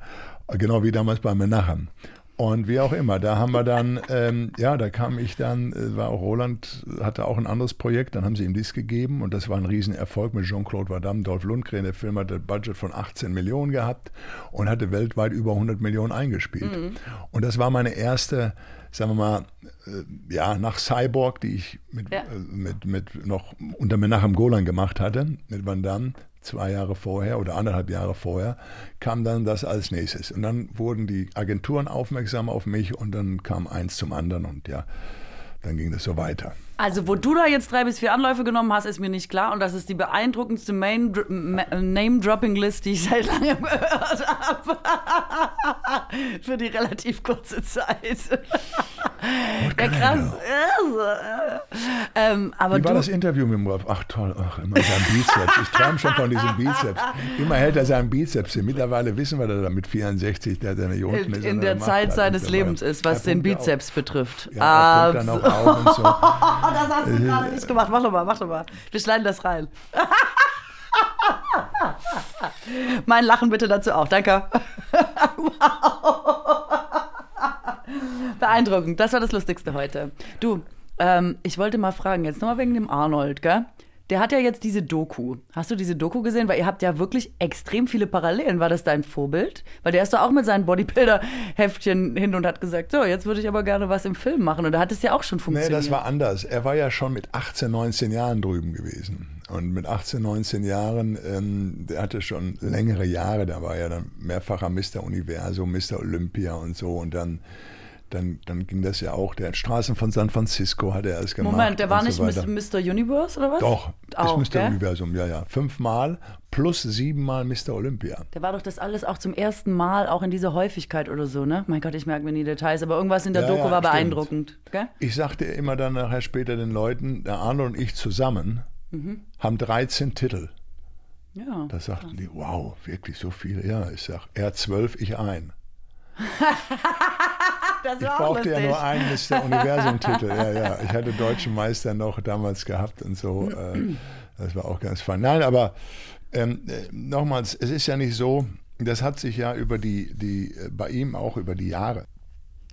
Genau wie damals bei Menachem. Und wie auch immer, da haben wir dann, ähm, ja, da kam ich dann, äh, war auch Roland, hatte auch ein anderes Projekt, dann haben sie ihm dies gegeben und das war ein Riesenerfolg mit Jean-Claude Van Damme, Dolph Lundgren. Der Film hatte ein Budget von 18 Millionen gehabt und hatte weltweit über 100 Millionen eingespielt. Mhm. Und das war meine erste sagen wir mal, äh, ja, nach Cyborg, die ich mit, ja. äh, mit, mit noch unter Menachem Golan gemacht hatte, mit Van Damme, zwei Jahre vorher oder anderthalb Jahre vorher, kam dann das als nächstes. Und dann wurden die Agenturen aufmerksam auf mich und dann kam eins zum anderen und ja, dann ging das so weiter. Also, wo du da jetzt drei bis vier Anläufe genommen hast, ist mir nicht klar. Und das ist die beeindruckendste Name-Dropping-List, die ich seit langem gehört habe. <laughs> Für die relativ kurze Zeit. Ja, krass. ähm, aber Wie war du, das Interview mit dem Rolf? Ach toll, ach, immer sein Bizeps. Ich träume schon von diesem Bizeps. Immer hält er seinen Bizeps hin. Mittlerweile wissen wir, dass er mit 64, der, unten in, ist. in der er Zeit was seines Lebens ist, was den Bizeps betrifft. Ja, er auch auf und so. <laughs> das hast du gerade nicht gemacht. Mach doch mal, mach doch mal. Wir schneiden das rein. <laughs> mein Lachen bitte dazu auch. Danke. <laughs> wow. Beeindruckend. Das war das Lustigste heute. Du, ähm, ich wollte mal fragen, jetzt nochmal wegen dem Arnold, gell? Der hat ja jetzt diese Doku. Hast du diese Doku gesehen? Weil ihr habt ja wirklich extrem viele Parallelen. War das dein Vorbild? Weil der ist doch auch mit seinen Bodybuilder-Heftchen hin und hat gesagt, so, jetzt würde ich aber gerne was im Film machen. Und da hat es ja auch schon Nee, funktioniert. das war anders. Er war ja schon mit 18, 19 Jahren drüben gewesen. Und mit 18, 19 Jahren, ähm, der hatte schon längere Jahre, da war ja dann mehrfacher Mr. Universum, Mr. Olympia und so. Und dann, dann, dann ging das ja auch, der Straßen von San Francisco hat er erst gemacht. Moment, der war nicht so weiter. Mr. Universe oder was? Doch, auch, ist Mr. gell? Universum, ja, ja. Fünfmal plus siebenmal Mr. Olympia. Der war doch das alles auch zum ersten Mal, auch in dieser Häufigkeit oder so, ne? Mein Gott, ich merke mir nie Details, aber irgendwas in der Ja, Doku ja, war stimmt. beeindruckend. Gell? Ich sagte immer dann nachher später den Leuten, der Arnold und ich zusammen Mhm. haben 13 Titel. Ja. Da sagten die, wow, wirklich so viele? Ja, ich sag, er zwölf, ich ein. <laughs> das Ich brauchte ja nur einen Mr. <laughs> Universum-Titel. Ja, ja. Ich hatte Deutschen Meister noch damals gehabt und so. Äh, das war auch ganz fein. Nein, aber ähm, äh, nochmals, es ist ja nicht so, das hat sich ja über die, die, äh, bei ihm auch über die Jahre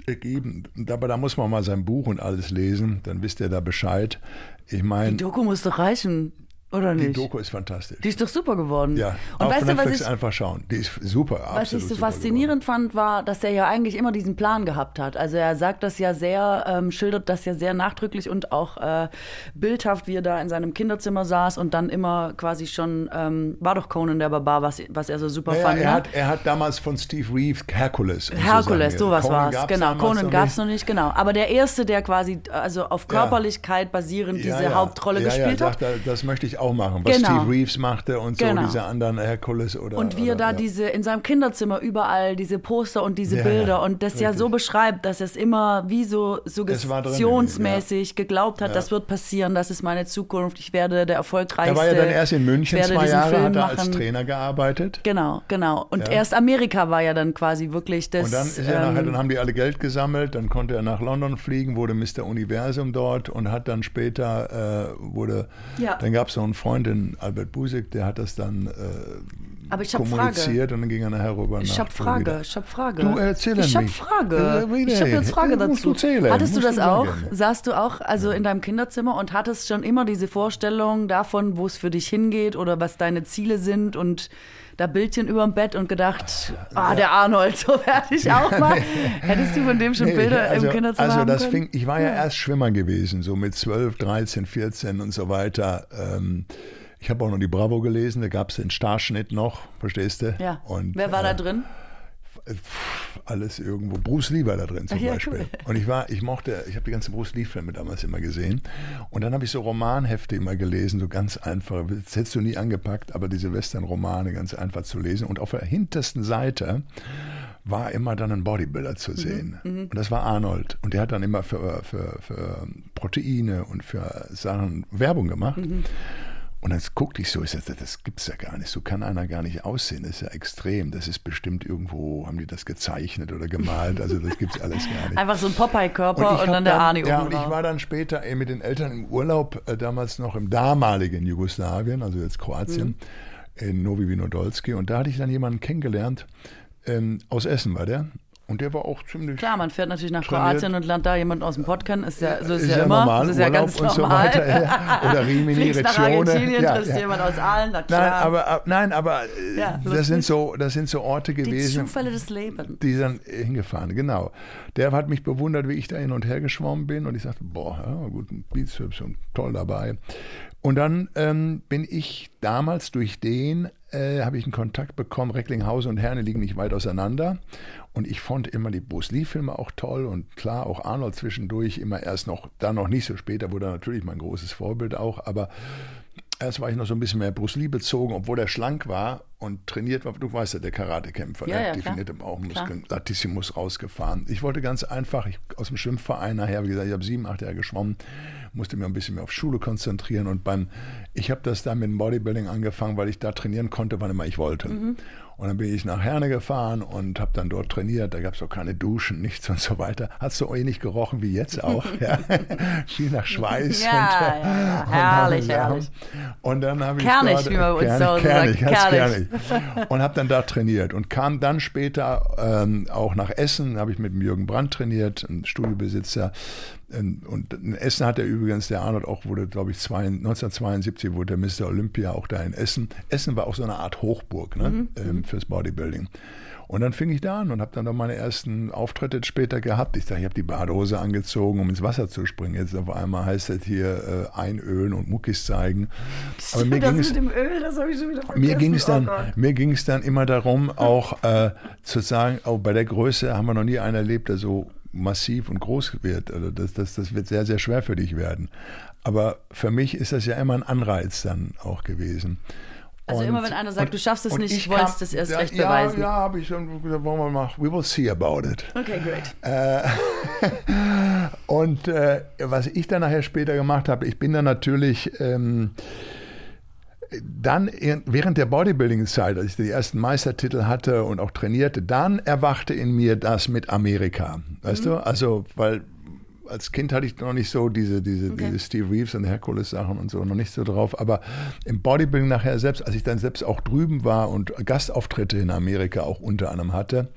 ergeben. Aber da muss man mal sein Buch und alles lesen, dann wisst ihr da Bescheid. Ich Die meine, Doku muss doch reichen, oder die nicht? Doku ist fantastisch. Die ist doch super geworden. ja, Und auf weißt du, was Netflix ich, einfach schauen. Die ist super, was ich so faszinierend fand, war, dass er ja eigentlich immer diesen Plan gehabt hat. Also er sagt das ja sehr, ähm, schildert das ja sehr nachdrücklich und auch äh, bildhaft, wie er da in seinem Kinderzimmer saß und dann immer quasi schon, ähm, war doch Conan der Barbar, was, was er so super Ja, fand. er, ne? hat, er hat damals von Steve Reeves Hercules. so Sachen sowas war es. Genau, Conan gab es noch nicht, genau. Aber der erste, der quasi also auf Körperlichkeit basierend Ja, diese ja. Hauptrolle gespielt ja, hat. sagt das möchte ich auch machen, was Genau. Steve Reeves machte und so Genau. diese anderen Herkules oder. Und wie er da ja. diese in seinem Kinderzimmer überall diese Poster und diese Ja, Bilder ja, und das ja richtig. so beschreibt, dass es immer wie so suggestionsmäßig geglaubt hat, Ja. das wird passieren, das ist meine Zukunft, ich werde der erfolgreichste. Er war ja dann erst in München zwei Jahre, Film hat er als machen. Trainer gearbeitet. Genau, genau. Und Ja. erst Amerika war ja dann quasi wirklich das. Und dann, ist er ähm, nachher, dann haben die alle Geld gesammelt, dann konnte er nach London fliegen, wurde Mr. Universum dort und hat dann später, äh, wurde, Ja. dann gab es noch einen Freund, den Albert Busek, der hat das dann äh, Aber ich hab kommuniziert und dann ging er nachher rüber Ich habe Frage, Florida. ich habe Frage. Du, erzähl Ich habe. Frage. Äh, ich habe jetzt Frage dazu. zählen, Hattest du das du auch? sagen. Saßt du auch also in deinem Kinderzimmer und hattest schon immer diese Vorstellung davon, wo es für dich hingeht oder was deine Ziele sind und da Bildchen über dem Bett und gedacht, ah, der Arnold, so werde ich auch mal. <laughs> Hättest du von dem schon Nee, Bilder also, im Kinderzimmer Also das können? fing, ich war ja, erst Schwimmer gewesen, so mit 12, 13, 14 und so weiter. Ähm, ich habe auch noch die Bravo gelesen, da gab es den Starschnitt noch, verstehst du? Ja. Und, Wer war äh, da drin? alles irgendwo. Bruce Lee war da drin zum ja, Beispiel. cool. Und ich war, ich mochte, ich habe die ganzen Bruce Lee-Filme damals immer gesehen. Und dann habe ich so Romanhefte immer gelesen, so ganz einfach. Das hättest du nie angepackt, aber diese Western-Romane ganz einfach zu lesen. Und auf der hintersten Seite war immer dann ein Bodybuilder zu sehen. Und das war Arnold. Und der hat dann immer für, für, für Proteine und für Sachen Werbung gemacht. Und dann guckte ich so, ich sagte, das gibt's ja gar nicht. So kann einer gar nicht aussehen. Das ist ja extrem. Das ist bestimmt irgendwo, haben die das gezeichnet oder gemalt. Also das gibt's alles gar nicht. Einfach so ein Popeye-Körper und, hab dann der Arnie ja, und ich war dann später äh, mit den Eltern im Urlaub, äh, damals noch im damaligen Jugoslawien, also jetzt Kroatien, Mhm. in Novi Vinodolski. Und da hatte ich dann jemanden kennengelernt, ähm, aus Essen war der. Und der war auch ziemlich Klar, man fährt natürlich nach trainiert. Kroatien und lernt da jemanden aus dem Pott kennen. Ist ja, so ist, Ist ja, ja immer. normal, das ist ja Urlaub ganz und so normal. ja. Oder <laughs> Rimini, Fliegst nach. Argentinien, Ja, triffst ja. jemand aus Aalen, na klar. Nein, aber, ab- nein, aber äh, Ja, das, sind so, das sind so Orte die gewesen, Zufälle des Lebens. die dann hingefahren, genau. Der hat mich bewundert, wie ich da hin und her geschwommen bin und ich sagte, boah, ja, gut, ein Bizeps und toll dabei. Und dann ähm, bin ich damals durch den, äh, habe ich einen Kontakt bekommen, Recklinghausen und Herne liegen nicht weit auseinander. Und ich fand immer die Bruce Lee-Filme auch toll. Und klar, auch Arnold zwischendurch, immer erst noch, da noch nicht so später, wurde natürlich mein großes Vorbild auch, aber Erst war ich noch so ein bisschen mehr Bruce Lee bezogen, obwohl er schlank war und trainiert war. Du weißt ja, der Karatekämpfer, ja, der ja, definierte Bauchmuskeln, Latissimus rausgefahren. Ich wollte ganz einfach, ich, aus dem Schwimmverein nachher, wie gesagt, ich habe sieben, acht Jahre geschwommen, musste mir ein bisschen mehr auf Schule konzentrieren und beim, ich habe das dann mit dem Bodybuilding angefangen, weil ich da trainieren konnte, wann immer ich wollte. Mhm. Und dann bin ich nach Herne gefahren und habe dann dort trainiert. Da gab es auch keine Duschen, nichts und so weiter. Hat so ähnlich gerochen wie jetzt auch. <laughs> ja. Viel nach Schweiß. Ja, und, ja, <laughs> und herrlich, herrlich. Und dann habe ich kernig, dort, wie man uns kernig, kernig, sagt. Kernig. Und habe dann da trainiert und kam dann später ähm, auch nach Essen. Habe ich mit dem Jürgen Brandt trainiert, ein Studiobesitzer. Ähm, und in Essen hat er übrigens, der Arnold auch wurde, glaube ich, 1972 wurde der Mr. Olympia auch da in Essen. Essen war auch so eine Art Hochburg ne, mhm. ähm, fürs Bodybuilding. Und dann fing ich da an und habe dann noch meine ersten Auftritte später gehabt. Ich sage, ich habe die Badehose angezogen, um ins Wasser zu springen. Jetzt auf einmal heißt es hier äh, einölen und Muckis zeigen. Aber mir das mit dem Öl, das habe ich schon wieder vergessen. Mir ging es dann, oh dann immer darum, auch äh, zu sagen, auch bei der Größe haben wir noch nie einen erlebt, der so massiv und groß wird. Also das, das, das wird sehr, sehr schwer für dich werden. Aber für mich ist das ja immer ein Anreiz dann auch gewesen. Also und, immer wenn einer sagt, und, du schaffst es nicht, ich wolltest es erst ja, recht beweisen. Ja, ja habe ich schon gesagt, wollen wir mal, we will see about it. Okay, great. Äh, <laughs> und äh, was ich dann nachher später gemacht habe, ich bin dann natürlich ähm, dann während der Bodybuilding-Zeit, als ich die ersten Meistertitel hatte und auch trainierte, dann erwachte in mir das mit Amerika. Weißt mhm. du? Also, weil als Kind hatte ich noch nicht so diese, diese, okay. diese Steve Reeves und Herkules-Sachen und so noch nicht so drauf. Aber im Bodybuilding nachher selbst, als ich dann selbst auch drüben war und Gastauftritte in Amerika auch unter anderem hatte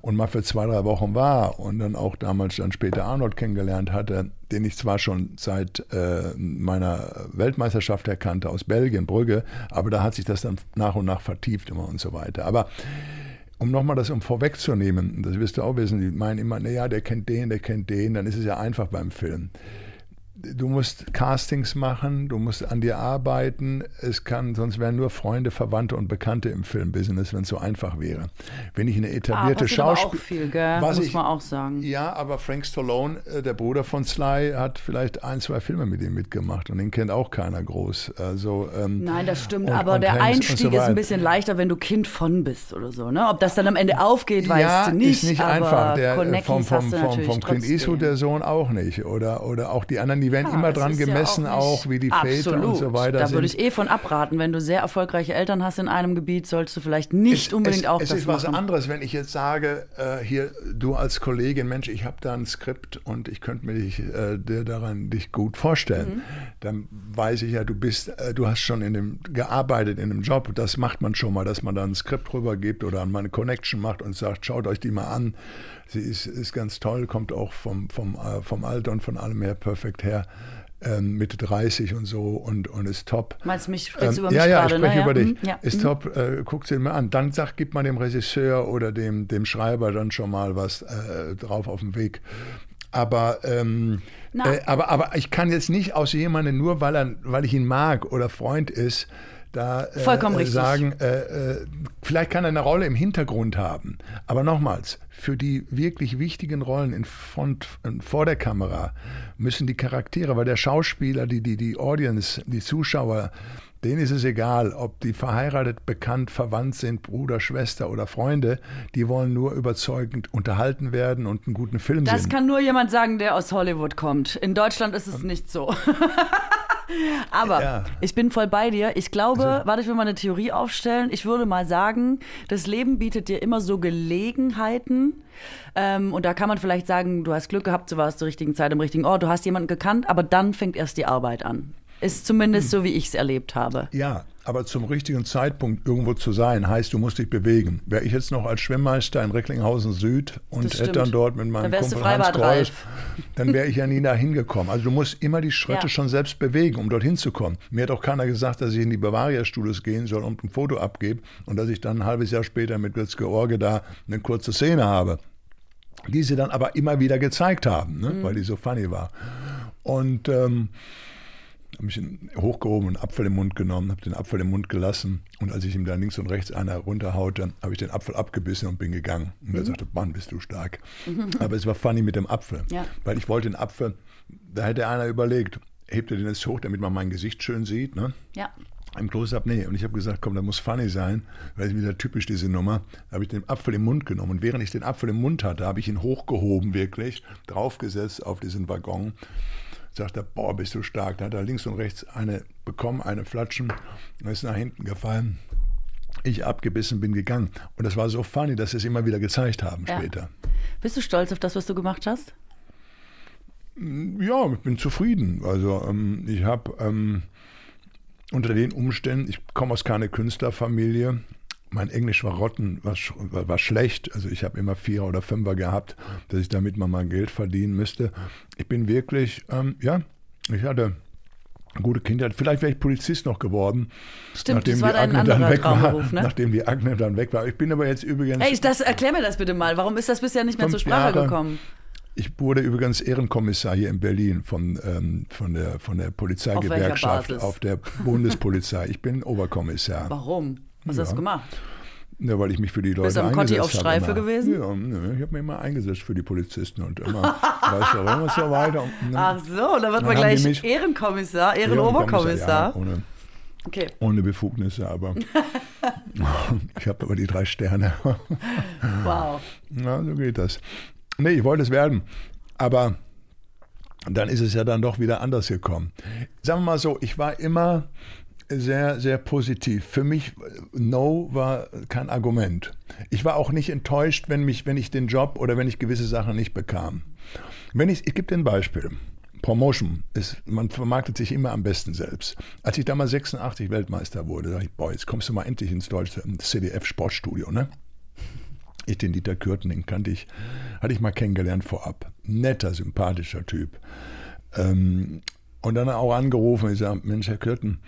und mal für zwei, drei Wochen war und dann auch damals dann später Arnold kennengelernt hatte, den ich zwar schon seit äh, meiner Weltmeisterschaft erkannte aus Belgien, Brügge, aber da hat sich das dann nach und nach vertieft immer und so weiter. Aber um nochmal das um vorwegzunehmen, das wirst du auch wissen, die meinen immer, naja, der kennt den, der kennt den, dann ist es ja einfach beim Film du musst Castings machen, du musst an dir arbeiten. Es kann, sonst wären nur Freunde, Verwandte und Bekannte im Filmbusiness, wenn es so einfach wäre. Wenn ich eine etablierte ah, Schauspielerin, muss ich, man auch sagen. Ja, aber Frank Stallone, äh, der Bruder von Sly, hat vielleicht ein, zwei Filme mit ihm mitgemacht und den kennt auch keiner groß. Also ähm, nein, das stimmt. Und, aber und der Einstieg so ist ein bisschen leichter, wenn du Kind von bist oder so. Ne? Ob das dann am Ende aufgeht, weißt ja, du nicht. Ist nicht aber einfach. Der, vom, vom, vom, vom Clint Eastwood der Sohn auch nicht oder oder auch die anderen, die werden ja, immer dran gemessen, ja auch, auch, wie die. Väter und so weiter. Da würde ich eh von abraten. Wenn du sehr erfolgreiche Eltern hast in einem Gebiet, sollst du vielleicht nicht es, unbedingt es, auch es das ist was anderes, wenn ich jetzt sage, äh, hier, du als Kollegin, Mensch, ich habe da ein Skript und ich könnte mir dich, äh, dir daran dich gut vorstellen. Mhm. Dann weiß ich ja, du bist, äh, du hast schon in dem, gearbeitet in einem Job. Das macht man schon mal, dass man da ein Skript rübergibt oder an meine Connection macht und sagt, schaut euch die mal an. Sie ist, ist ganz toll, kommt auch vom, vom, äh, vom Alter und von allem her perfekt her ähm, Mitte 30 und so und, und ist top. Meinst du mich, ähm, über mich Ja, ja, ich spreche ne? über dich. Mhm, ja. Ist mhm. top, äh, guck sie mir an. Dann sagt, gibt man dem Regisseur oder dem, dem Schreiber dann schon mal was äh, drauf auf den Weg. Aber, ähm, äh, aber, aber ich kann jetzt nicht aus jemandem, nur weil, er, weil ich ihn mag oder Freund ist, da äh, sagen, äh, äh, vielleicht kann er eine Rolle im Hintergrund haben. Aber nochmals, für die wirklich wichtigen Rollen in Front, vor der Kamera müssen die Charaktere, weil der Schauspieler, die, die, die Audience, die Zuschauer, denen ist es egal, ob die verheiratet, bekannt, verwandt sind, Bruder, Schwester oder Freunde, die wollen nur überzeugend unterhalten werden und einen guten Film das sehen. Das kann nur jemand sagen, der aus Hollywood kommt. In Deutschland ist es nicht so. <laughs> Aber ja. ich bin voll bei dir. Ich glaube, also, warte, ich will mal eine Theorie aufstellen. Ich würde mal sagen, das Leben bietet dir immer so Gelegenheiten. Ähm, und da kann man vielleicht sagen, du hast Glück gehabt, du warst zur richtigen Zeit am richtigen Ort, du hast jemanden gekannt, aber dann fängt erst die Arbeit an. Ist zumindest so, wie ich es erlebt habe. Ja, aber zum richtigen Zeitpunkt irgendwo zu sein, heißt, du musst dich bewegen. Wäre ich jetzt noch als Schwimmmeister in Recklinghausen Süd und hätte dann dort mit meinem Kumpel Hans Kreuz, dann wäre ich ja nie da hingekommen. Also du musst immer die Schritte ja. schon selbst bewegen, um dorthin zu kommen. Mir hat auch keiner gesagt, dass ich in die Bavaria-Studios gehen soll und ein Foto abgebe und dass ich dann ein halbes Jahr später mit Götz George da eine kurze Szene habe. Die sie dann aber immer wieder gezeigt haben, ne? mhm. weil die so funny war. Und ähm, habe mich hochgehoben und einen Apfel im Mund genommen, habe den Apfel im Mund gelassen und als ich ihm da links und rechts einer runterhaute, habe ich den Apfel abgebissen und bin gegangen. Und mhm. er sagte, Mann, bist du stark. Mhm. Aber es war funny mit dem Apfel, ja. weil ich wollte den Apfel, da hätte einer überlegt, hebt er den jetzt hoch, damit man mein Gesicht schön sieht. Ne? Ja. im Close-Up, nee. Und ich habe gesagt, komm, das muss funny sein, weil es wieder typisch diese Nummer. Da habe ich den Apfel im Mund genommen. Und während ich den Apfel im Mund hatte, habe ich ihn hochgehoben, wirklich, draufgesetzt auf diesen Waggon. Sagte, boah, bist du stark. Da hat er links und rechts eine bekommen, eine Flatschen, und ist nach hinten gefallen. Ich abgebissen bin gegangen. Und das war so funny, dass sie es immer wieder gezeigt haben Ja. später. Bist du stolz auf das, was du gemacht hast? Ja, ich bin zufrieden. Also ähm, ich habe ähm, unter den Umständen, ich komme aus keine Künstlerfamilie. Mein Englisch war rotten, war, war, schlecht. Also ich habe immer Vierer oder Fünfer gehabt, dass ich damit mal mal Geld verdienen müsste. Ich bin wirklich, ähm, ja, ich hatte eine gute Kindheit. Vielleicht wäre ich Polizist noch geworden. Stimmt, das war die Agne dann weg war. Ne? Nachdem die Agne dann weg war. Ich bin aber jetzt übrigens... Ey, das, erklär mir das bitte mal. Warum ist das bisher nicht mehr zur Sprache Jahre. gekommen? Ich wurde übrigens Ehrenkommissar hier in Berlin von, ähm, von, der, von der Polizeigewerkschaft Basis? auf, der Bundespolizei. Ich bin Oberkommissar. Warum? Was hast du Ja. gemacht? Ja, weil ich mich für die Leute du am eingesetzt auf Streife immer. gewesen? Ja, ich habe mich immer eingesetzt für die Polizisten und immer, <laughs> weißt du, warum und so weiter. Und, ne, Ach so, da wird man gleich mich- Ehrenkommissar, Ja, Ehrenoberkommissar. ohne, Okay. ohne Befugnisse, aber <laughs> ich habe aber die drei Sterne. <laughs> Wow. Na, so geht das. Nee, ich wollte es werden. Aber dann ist es ja dann doch wieder anders gekommen. Sagen wir mal so, ich war immer sehr, sehr positiv. Für mich, No war kein Argument. Ich war auch nicht enttäuscht, wenn, mich, wenn ich den Job oder wenn ich gewisse Sachen nicht bekam. Wenn ich, ich gebe dir ein Beispiel. Promotion ist, man vermarktet sich immer am besten selbst. Als ich damals 86 Weltmeister wurde, dachte ich, boah, jetzt kommst du mal endlich ins deutsche CDF Sportstudio, ne? Ich, den Dieter Kürten, den kannte ich, hatte ich mal kennengelernt vorab. Netter, sympathischer Typ. Ähm, und dann auch angerufen, ich sage, Mensch, Herr Kürten,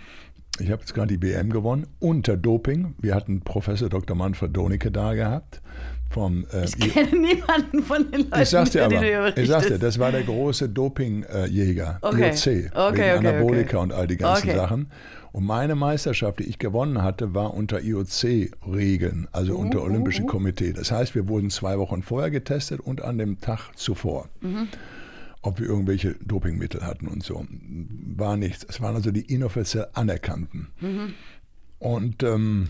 ich habe jetzt gerade die WM gewonnen, unter Doping. Wir hatten Professor Dr. Manfred Donicke da gehabt. Vom, äh, Ich kenne niemanden von den Leuten, ich sag's dir über die aber, du ich sag's dir, das war der große Dopingjäger, Okay. IOC, Okay, wegen okay, Anabolika und all die ganzen. Sachen. Und meine Meisterschaft, die ich gewonnen hatte, war unter IOC-Regeln, also Uh, unter Olympischen Komitee. Das heißt, wir wurden zwei Wochen vorher getestet und an dem Tag zuvor. Mhm. Ob wir irgendwelche Dopingmittel hatten und so. War nichts. Es waren also die inoffiziell anerkannten. Mhm. Und ähm,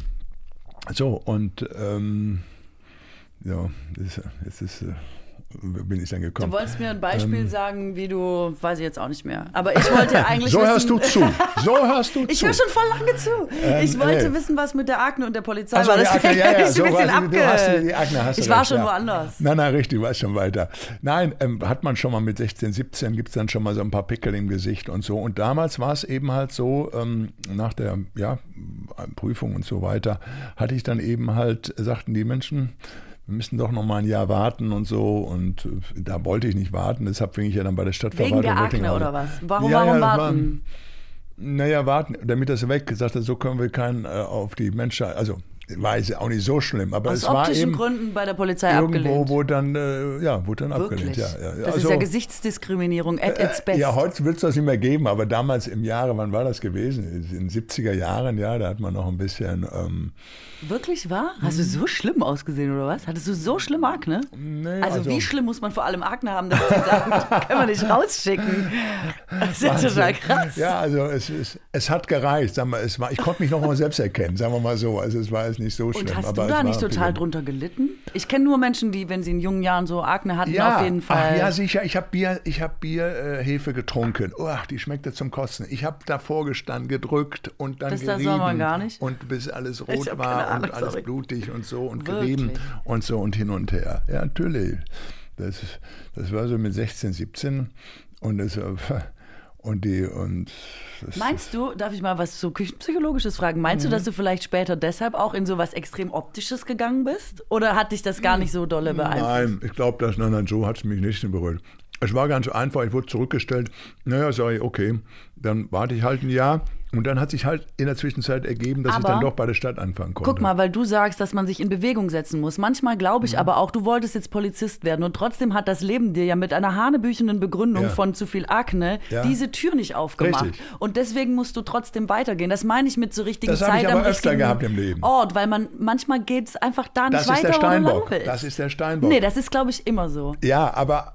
so, und ähm, ja, das, jetzt ist, äh, bin ich dann gekommen. Du wolltest mir ein Beispiel sagen, wie du, weiß ich jetzt auch nicht mehr. Aber ich wollte <laughs> eigentlich Ähm. So wissen, hörst du zu. So hörst du <laughs> Ich zu. höre schon voll lange zu. ich wollte ey. wissen, was mit der Akne und der Polizei Ach so, war. Deswegen <laughs> Akne, ja, ja, ich so ein bisschen du- hast abge... die, die Akne, hast du ich war recht, schon ja. woanders. Nein, nein, richtig, du warst schon weiter. Nein, ähm, hat man schon mal mit 16, 17, gibt es dann schon mal so ein paar Pickel im Gesicht und so. Und damals war es eben halt so, ähm, nach der ja, Prüfung und so weiter, hatte ich dann eben halt, sagten die Menschen, wir müssen doch noch mal ein Jahr warten und so. Und äh, da wollte ich nicht warten, deshalb fing ich ja dann bei der Stadtverwaltung. Wegen der Akne oder was? Warum, Ja, warum ja, das war- warten? Naja, warten, damit das weg gesagt hat, so können wir keinen äh, auf die Menschheit, also war es auch nicht so schlimm, aber Aus es war optischen eben Gründen bei der Polizei irgendwo, abgelehnt. wo dann, äh, ja, wurde dann abgelehnt. Wirklich? Ja, ja. Das ist Also, ja Gesichtsdiskriminierung at its best. Ja, heute wird es das nicht mehr geben, aber damals im Jahre, wann war das gewesen? In den 70er Jahren, ja, da hat man noch ein bisschen, ähm, Wirklich wahr? Hast du so schlimm ausgesehen oder was? Hattest du so schlimm Akne? nee, Also, wie schlimm muss man vor allem Akne haben, dass die sagen, <laughs> das können wir nicht rausschicken. Das ist ja total krass. Ja, also es, es, es hat gereicht. Sagen wir, es war, ich konnte mich noch mal selbst erkennen, sagen wir mal so. Also es war jetzt nicht so schlimm. Und hast aber du da war nicht total drunter gelitten? Ich kenne nur Menschen, die, wenn sie in jungen Jahren so Akne hatten, Ja, auf jeden Fall. Ach, ja, sicher. Ich habe Bier, ich hab Bier äh, getrunken. Oh, die schmeckte zum Kotzen. Ich habe davor gestanden, gedrückt und dann Das- das gerieben. soll man gar nicht. Und bis alles rot war Ahnung, und alles sorry. blutig und so und Wirklich? gerieben und so und hin und her. Ja, natürlich. Das, das war so mit 16, 17 und das äh, und die und Meinst du, darf ich mal was so Küchenpsychologisches fragen? Meinst Mhm. du, dass du vielleicht später deshalb auch in so was extrem Optisches gegangen bist? Oder hat dich das gar nicht so dolle beeinflusst? Nein, ich glaube, dass nein, nein, so hat es mich nicht berührt. Es war ganz einfach, ich wurde zurückgestellt. Naja, sag ich, okay, dann warte ich halt ein Jahr. Und dann hat sich halt in der Zwischenzeit ergeben, dass ich Aber- dann doch bei der Stadt anfangen konnte. Guck mal, weil du sagst, dass man sich in Bewegung setzen muss. Manchmal glaube Mhm. ich aber auch, du wolltest jetzt Polizist werden und trotzdem hat das Leben dir ja mit einer hanebüchenden Begründung Ja. von zu viel Akne Ja. diese Tür nicht aufgemacht. Richtig. Und deswegen musst du trotzdem weitergehen. Das meine ich mit zur richtigen Das Zeit ich am aber öfter gehabt im Leben. Ort, weil man manchmal geht es einfach da nicht Das ist weiter, der du lang Steinbock. Das ist der Steinbock. Nee, das ist glaube ich immer so. Ja, aber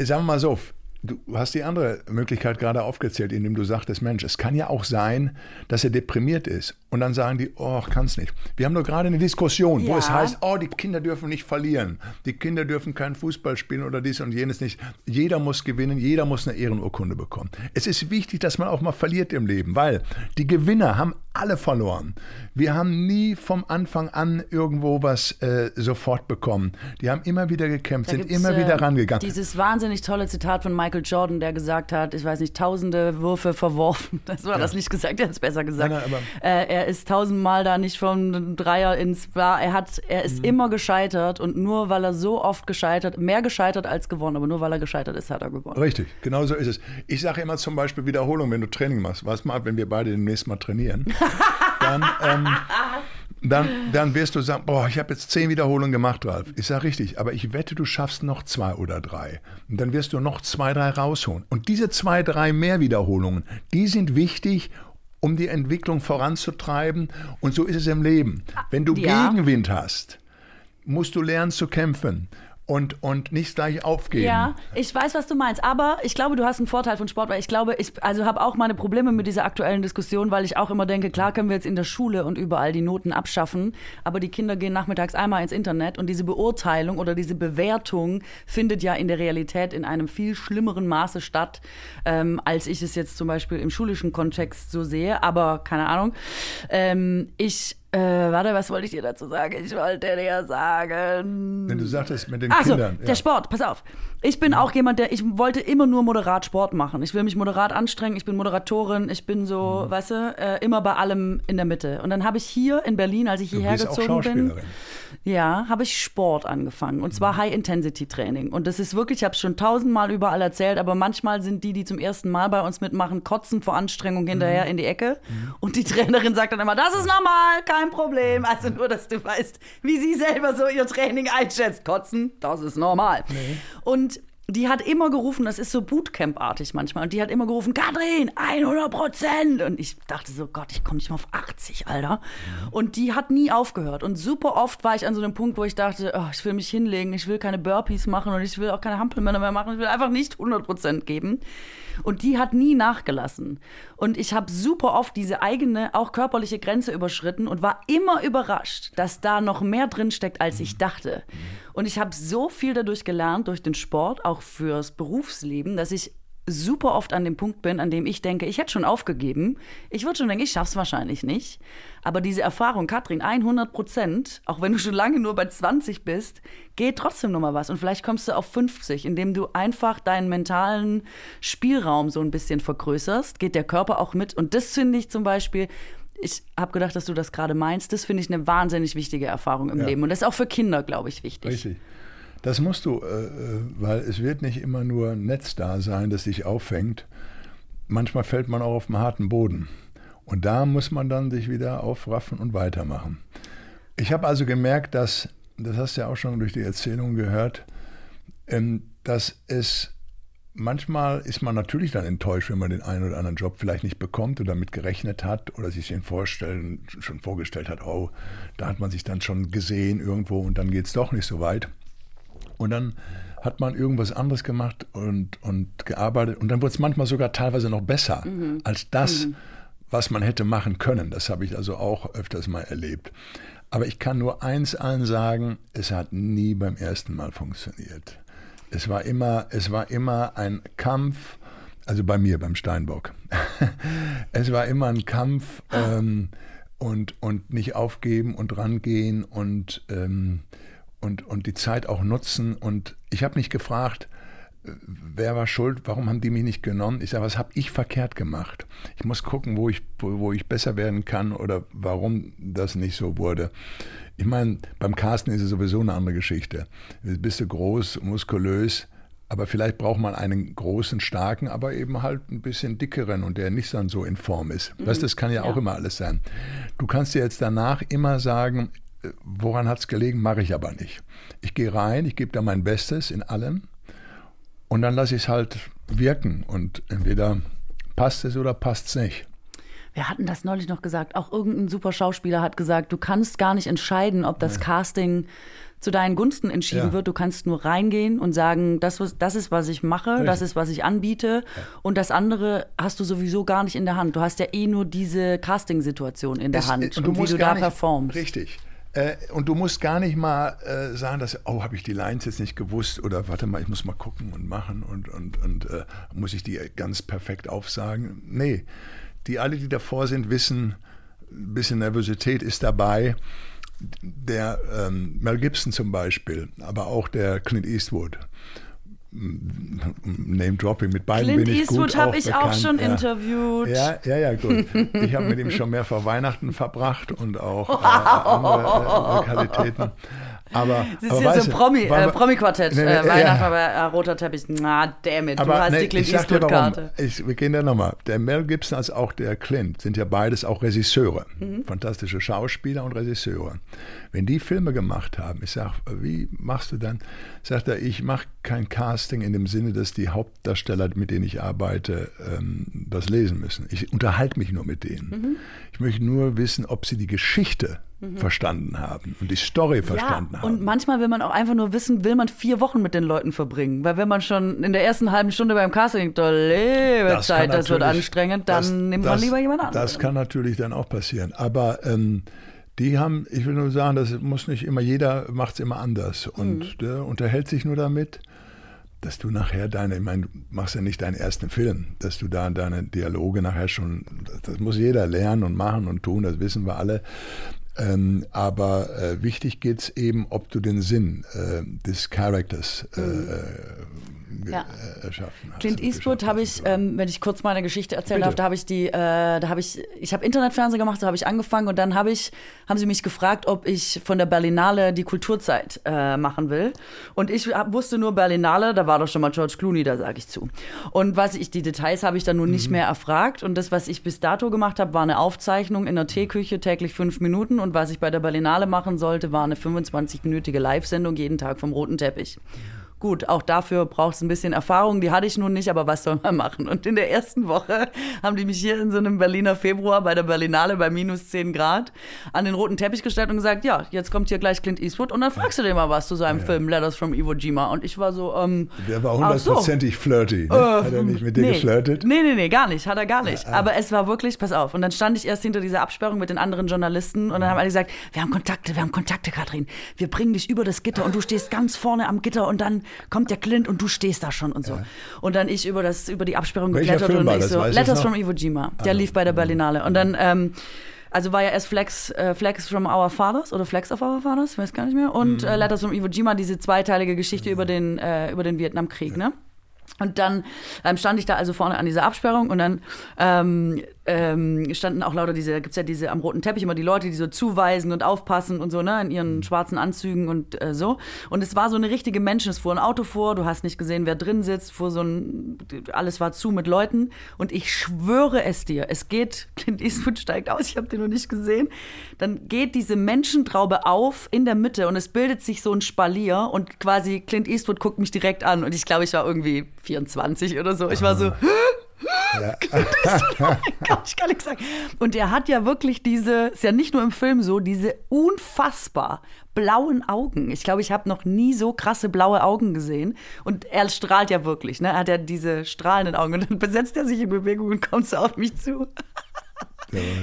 sagen wir mal so, du hast die andere Möglichkeit gerade aufgezählt, indem du sagtest, Mensch, es kann ja auch sein, dass er deprimiert ist. Und dann sagen die, oh, kann es nicht. Wir haben nur gerade eine Diskussion, ja. wo es heißt, oh, die Kinder dürfen nicht verlieren. Die Kinder dürfen keinen Fußball spielen oder dies und jenes nicht. Jeder muss gewinnen, jeder muss eine Ehrenurkunde bekommen. Es ist wichtig, dass man auch mal verliert im Leben, weil die Gewinner haben alle verloren. Wir haben nie vom Anfang an irgendwo was äh, sofort bekommen. Die haben immer wieder gekämpft, da sind immer äh, wieder rangegangen. Dieses wahnsinnig tolle Zitat von Michael Jordan, der gesagt hat, ich weiß nicht, tausende Würfe verworfen. <laughs> Das war ja. das nicht gesagt, er hat es besser gesagt. Nein, nein, äh, er ist tausendmal da nicht vom Dreier ins Bar. Er hat, er ist mhm. immer gescheitert und nur weil er so oft gescheitert, mehr gescheitert als gewonnen, aber nur weil er gescheitert ist, hat er gewonnen. Richtig, genau so ist es. Ich sage immer zum Beispiel Wiederholung, wenn du Training machst. Was mal, wenn wir beide demnächst mal trainieren, <laughs> dann ähm, dann, dann wirst du sagen, boah, ich habe jetzt zehn Wiederholungen gemacht, Ralf. Ich sage richtig, aber ich wette, du schaffst noch zwei oder drei. Und dann wirst du noch zwei, drei rausholen. Und diese zwei, drei mehr Wiederholungen, die sind wichtig, um die Entwicklung voranzutreiben. Und so ist es im Leben. Wenn du ja. Gegenwind hast, musst du lernen zu kämpfen und, und nicht gleich aufgeben. Ja, ich weiß, was du meinst. Aber ich glaube, du hast einen Vorteil von Sport, weil ich glaube, ich also habe auch meine Probleme mit dieser aktuellen Diskussion, weil ich auch immer denke, klar können wir jetzt in der Schule und überall die Noten abschaffen, aber die Kinder gehen nachmittags einmal ins Internet und diese Beurteilung oder diese Bewertung findet ja in der Realität in einem viel schlimmeren Maße statt, ähm, als ich es jetzt zum Beispiel im schulischen Kontext so sehe. Aber keine Ahnung. Ähm, ich äh, warte, was wollte ich dir dazu sagen? Ich wollte dir sagen. Wenn du sagtest mit den Ach Kindern. So, ja. der Sport, pass auf. Ich bin ja. auch jemand, der, ich wollte immer nur moderat Sport machen. Ich will mich moderat anstrengen, ich bin Moderatorin, ich bin so, mhm. weißt du, äh, immer bei allem in der Mitte. Und dann habe ich hier in Berlin, als ich du hierher gezogen bin, ja, habe ich Sport angefangen. Und zwar mhm. High-Intensity-Training. Und das ist wirklich, ich habe es schon tausendmal überall erzählt, aber manchmal sind die, die zum ersten Mal bei uns mitmachen, kotzen vor Anstrengung hinterher mhm. in die Ecke. Mhm. Und die Trainerin sagt dann immer, das ist normal, kein kein Problem. Also nur, dass du weißt, wie sie selber so ihr Training einschätzt. Kotzen, das ist normal. Nee. Und die hat immer gerufen, das ist so Bootcamp-artig manchmal, und die hat immer gerufen, Katrin, 100 Prozent. Und ich dachte so, Gott, ich komme nicht mal auf 80, Alter. Und die hat nie aufgehört. Und super oft war ich an so einem Punkt, wo ich dachte, oh, ich will mich hinlegen, ich will keine Burpees machen und ich will auch keine Hampelmänner mehr machen, ich will einfach nicht 100 Prozent geben. Und die hat nie nachgelassen. Und ich habe super oft diese eigene, auch körperliche Grenze überschritten und war immer überrascht, dass da noch mehr drin steckt, als ich dachte. Und ich habe so viel dadurch gelernt, durch den Sport, auch fürs Berufsleben, dass ich super oft an dem Punkt bin, an dem ich denke, ich hätte schon aufgegeben. Ich würde schon denken, ich schaff's wahrscheinlich nicht. Aber diese Erfahrung, Katrin, 100 Prozent, auch wenn du schon lange nur bei 20 bist, geht trotzdem noch mal was. Und vielleicht kommst du auf 50, indem du einfach deinen mentalen Spielraum so ein bisschen vergrößerst, geht der Körper auch mit. Und das finde ich zum Beispiel, ich habe gedacht, dass du das gerade meinst. Das finde ich eine wahnsinnig wichtige Erfahrung im ja. Leben. Und das ist auch für Kinder, glaube ich, wichtig. Richtig. Das musst du, äh, äh, weil es wird nicht immer nur ein Netz da sein, das dich auffängt. Manchmal fällt man auch auf dem harten Boden. Und da muss man dann sich wieder aufraffen und weitermachen. Ich habe also gemerkt, dass, das hast du ja auch schon durch die Erzählung gehört, ähm, dass es manchmal ist man natürlich dann enttäuscht, wenn man den einen oder anderen Job vielleicht nicht bekommt oder damit gerechnet hat oder sich den vorstellen, schon vorgestellt hat, oh, da hat man sich dann schon gesehen irgendwo und dann geht es doch nicht so weit. Und dann hat man irgendwas anderes gemacht und, und gearbeitet. Und dann wurde es manchmal sogar teilweise noch besser mhm. als das, mhm. was man hätte machen können. Das habe ich also auch öfters mal erlebt. Aber ich kann nur eins allen sagen, es hat nie beim ersten Mal funktioniert. Es war immer, es war immer ein Kampf, also bei mir, beim Steinbock. <laughs> es war immer ein Kampf ähm, und, und nicht aufgeben und rangehen und ähm, und, und die Zeit auch nutzen. Und ich habe mich gefragt, wer war schuld, warum haben die mich nicht genommen? Ich sage, was habe ich verkehrt gemacht? Ich muss gucken, wo ich, wo, ich besser werden kann oder warum das nicht so wurde. Ich meine, beim Carsten ist es sowieso eine andere Geschichte. Bist du groß, muskulös, aber vielleicht braucht man einen großen, starken, aber eben halt ein bisschen dickeren und der nicht dann so in Form ist. Mhm. Weißt, das kann ja, ja, auch immer alles sein. Du kannst dir jetzt danach immer sagen, woran hat es gelegen, mache ich aber nicht. Ich gehe rein, ich gebe da mein Bestes in allem und dann lasse ich es halt wirken und entweder passt es oder passt es nicht. Wir hatten das neulich noch gesagt. Auch irgendein super Schauspieler hat gesagt, du kannst gar nicht entscheiden, ob das Casting zu deinen Gunsten entschieden Ja. wird. Du kannst nur reingehen und sagen, das, was- das ist, was ich mache, das ist, was ich anbiete. Und das andere hast du sowieso gar nicht in der Hand. Du hast ja eh nur diese Casting-Situation in der Es- Hand und und, wie du da nicht, performst. Richtig. Äh, und du musst gar nicht mal äh, sagen, dass, oh, habe ich die Lines jetzt nicht gewusst oder warte mal, ich muss mal gucken und machen und, und, und äh, muss ich die ganz perfekt aufsagen. Nee, die alle, die davor sind, wissen, ein bisschen Nervosität ist dabei. Der ähm, Mel Gibson zum Beispiel, aber auch der Clint Eastwood. Name Dropping mit beiden Clint bin ich Eastwood gut habe ich auch bekannt. schon ja. interviewt. Ja, ja, ja, gut. Ich habe mit ihm schon mehrfach Weihnachten verbracht und auch äh, andere äh, Lokalitäten. Aber, Das ist aber ja so du, Promi, weil- äh, Promi-Quartett. Nee, nee, äh, ja. Weihnachten, aber äh, roter Teppich. Na, damn it, du aber hast nee, die Clint. Eastwood-Karte. Wir gehen da nochmal. Der Mel Gibson als auch der Clint sind ja beides auch Regisseure. Mhm. Fantastische Schauspieler und Regisseure. Wenn die Filme gemacht haben, ich sage, wie machst du dann? Sagt er, ich mache kein Casting in dem Sinne, dass die Hauptdarsteller, mit denen ich arbeite, ähm, das lesen müssen. Ich unterhalte mich nur mit denen. Mhm. Ich möchte nur wissen, ob sie die Geschichte verstanden haben und die Story verstanden ja, haben. und manchmal will man auch einfach nur wissen, will man vier Wochen mit den Leuten verbringen. Weil wenn man schon in der ersten halben Stunde beim Casting denkt, oh, liebe Zeit, das wird anstrengend, dann das- nimmt man das- lieber jemand anderen. Das kann natürlich dann auch passieren. Aber ähm, die haben, ich will nur sagen, das muss nicht immer, jeder macht es immer anders. Und Mhm. der unterhält sich nur damit, dass du nachher deine, ich meine, du machst ja nicht deinen ersten Film, dass du da deine Dialoge nachher schon, das, muss jeder lernen und machen und tun, das wissen wir alle. Ähm, aber äh, wichtig geht es eben, ob du den Sinn äh, des Charakters äh, ge- Ja. äh, erschaffen hast. Clint Eastwood habe ich, ähm, wenn ich kurz meine Geschichte erzählen Bitte. darf, da habe ich die, äh, da habe ich, ich habe Internetfernsehen gemacht, so habe ich angefangen und dann habe ich, haben sie mich gefragt, ob ich von der Berlinale die Kulturzeit äh, machen will. Und ich hab, wusste nur Berlinale, da war doch schon mal George Clooney, da sage ich zu. Und was ich, die Details habe ich dann nun Mhm. nicht mehr erfragt. Und das, was ich bis dato gemacht habe, war eine Aufzeichnung in der Teeküche, täglich fünf Minuten. Und was ich bei der Berlinale machen sollte, war eine 25-minütige Live-Sendung jeden Tag vom roten Teppich. Gut, auch dafür braucht es ein bisschen Erfahrung. Die hatte ich nun nicht, aber was soll man machen? Und in der ersten Woche haben die mich hier in so einem Berliner Februar bei der Berlinale bei minus 10 Grad an den roten Teppich gestellt und gesagt, ja, jetzt kommt hier gleich Clint Eastwood und dann fragst du den mal was zu seinem Film Letters from Iwo Jima. Und ich war so, ähm, Der war ach so. hundertprozentig flirty. Ne? Hat er nicht mit dir nee. geflirtet? Nee, nee, nee, gar nicht. Hat er gar nicht. Aber es war wirklich, pass auf. Und dann stand ich erst hinter dieser Absperrung mit den anderen Journalisten und dann haben alle gesagt, wir haben Kontakte, wir haben Kontakte, Katrin. Wir bringen dich über das Gitter und du stehst ganz vorne am Gitter und dann kommt der Clint und du stehst da schon und so. Und dann ich über das, über die Absperrung Welcher geklettert Film und ich so, Letters from Iwo Jima. Der lief bei der Berlinale. Und dann, ähm, also war ja erst Flex, äh, Flex from Our Fathers oder Flex of Our Fathers, ich weiß gar nicht mehr. Und äh, Letters from Iwo Jima, diese zweiteilige Geschichte über den, äh, über den Vietnamkrieg, ne? Und dann ähm, stand ich da also vorne an dieser Absperrung und dann ähm, ähm, standen auch lauter diese, gibt's ja diese am roten Teppich immer die Leute, die so zuweisen und aufpassen und so, ne, in ihren schwarzen Anzügen und äh, so. Und es war so eine richtige Menschen. Es fuhr ein Auto vor, du hast nicht gesehen, wer drin sitzt, fuhr so ein, alles war zu mit Leuten. Und ich schwöre es dir, es geht, <laughs> Clint Eastwood steigt aus, ich habe den noch nicht gesehen. Dann geht diese Menschentraube auf in der Mitte und es bildet sich so ein Spalier und quasi Clint Eastwood guckt mich direkt an und ich glaube, ich war irgendwie 24 oder so. Ich war so, <laughs> Ja. <laughs> kann <laughs> ich gar nichts sagen. Und er hat ja wirklich diese, ist ja nicht nur im Film so, diese unfassbar blauen Augen. Ich glaube, ich habe noch nie so krasse blaue Augen gesehen. Und er strahlt ja wirklich, ne? Er hat ja diese strahlenden Augen. Und dann besetzt er sich in Bewegung und kommt so auf mich zu.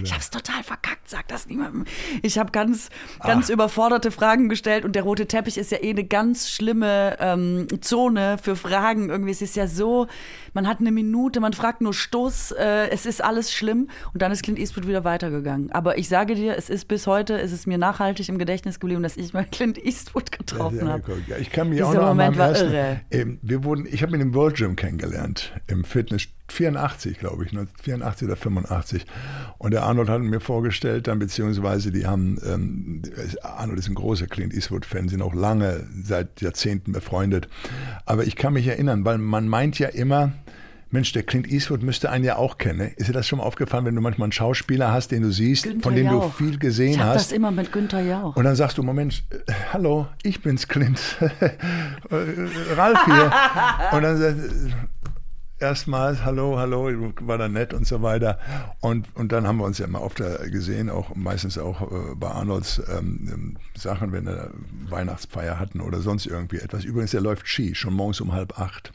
Ich habe es total verkackt, sag das niemandem. Ich habe ganz, ganz überforderte Fragen gestellt und der rote Teppich ist ja eh eine ganz schlimme ähm, Zone für Fragen. Irgendwie es ist ja so, man hat eine Minute, man fragt nur Stoß, äh, es ist alles schlimm und dann ist Clint Eastwood wieder weitergegangen. Aber ich sage dir, es ist bis heute, es ist mir nachhaltig im Gedächtnis geblieben, dass ich mal <laughs> Clint Eastwood getroffen habe. ja, ich kann mich Dieser auch noch Moment war ersten, irre. Ähm, wir wurden, ich habe ihn im World Gym kennengelernt, im Fitness 84, glaube ich, 84 oder 85. Und der Arnold hat mir vorgestellt, dann beziehungsweise die haben, ähm, Arnold ist ein großer Clint Eastwood-Fan, sind auch lange, seit Jahrzehnten befreundet. Aber ich kann mich erinnern, weil man meint ja immer, Mensch, der Clint Eastwood müsste einen ja auch kennen. ne? Ist dir das schon mal aufgefallen, wenn du manchmal einen Schauspieler hast, den du siehst, Günther von dem du Jauch. viel gesehen Ich habe hast? das immer mit Günther Jauch. Und dann sagst du, Moment, äh, hallo, ich bin's, Clint. <laughs> Äh, Ralf hier. <laughs> Und dann sagt, erstmals, hallo, hallo, war da nett und so weiter. Und, und dann haben wir uns ja immer oft gesehen, auch meistens auch äh, bei Arnolds ähm, Sachen, wenn wir Weihnachtsfeier hatten oder sonst irgendwie etwas. Übrigens, er läuft Ski, schon morgens um halb acht.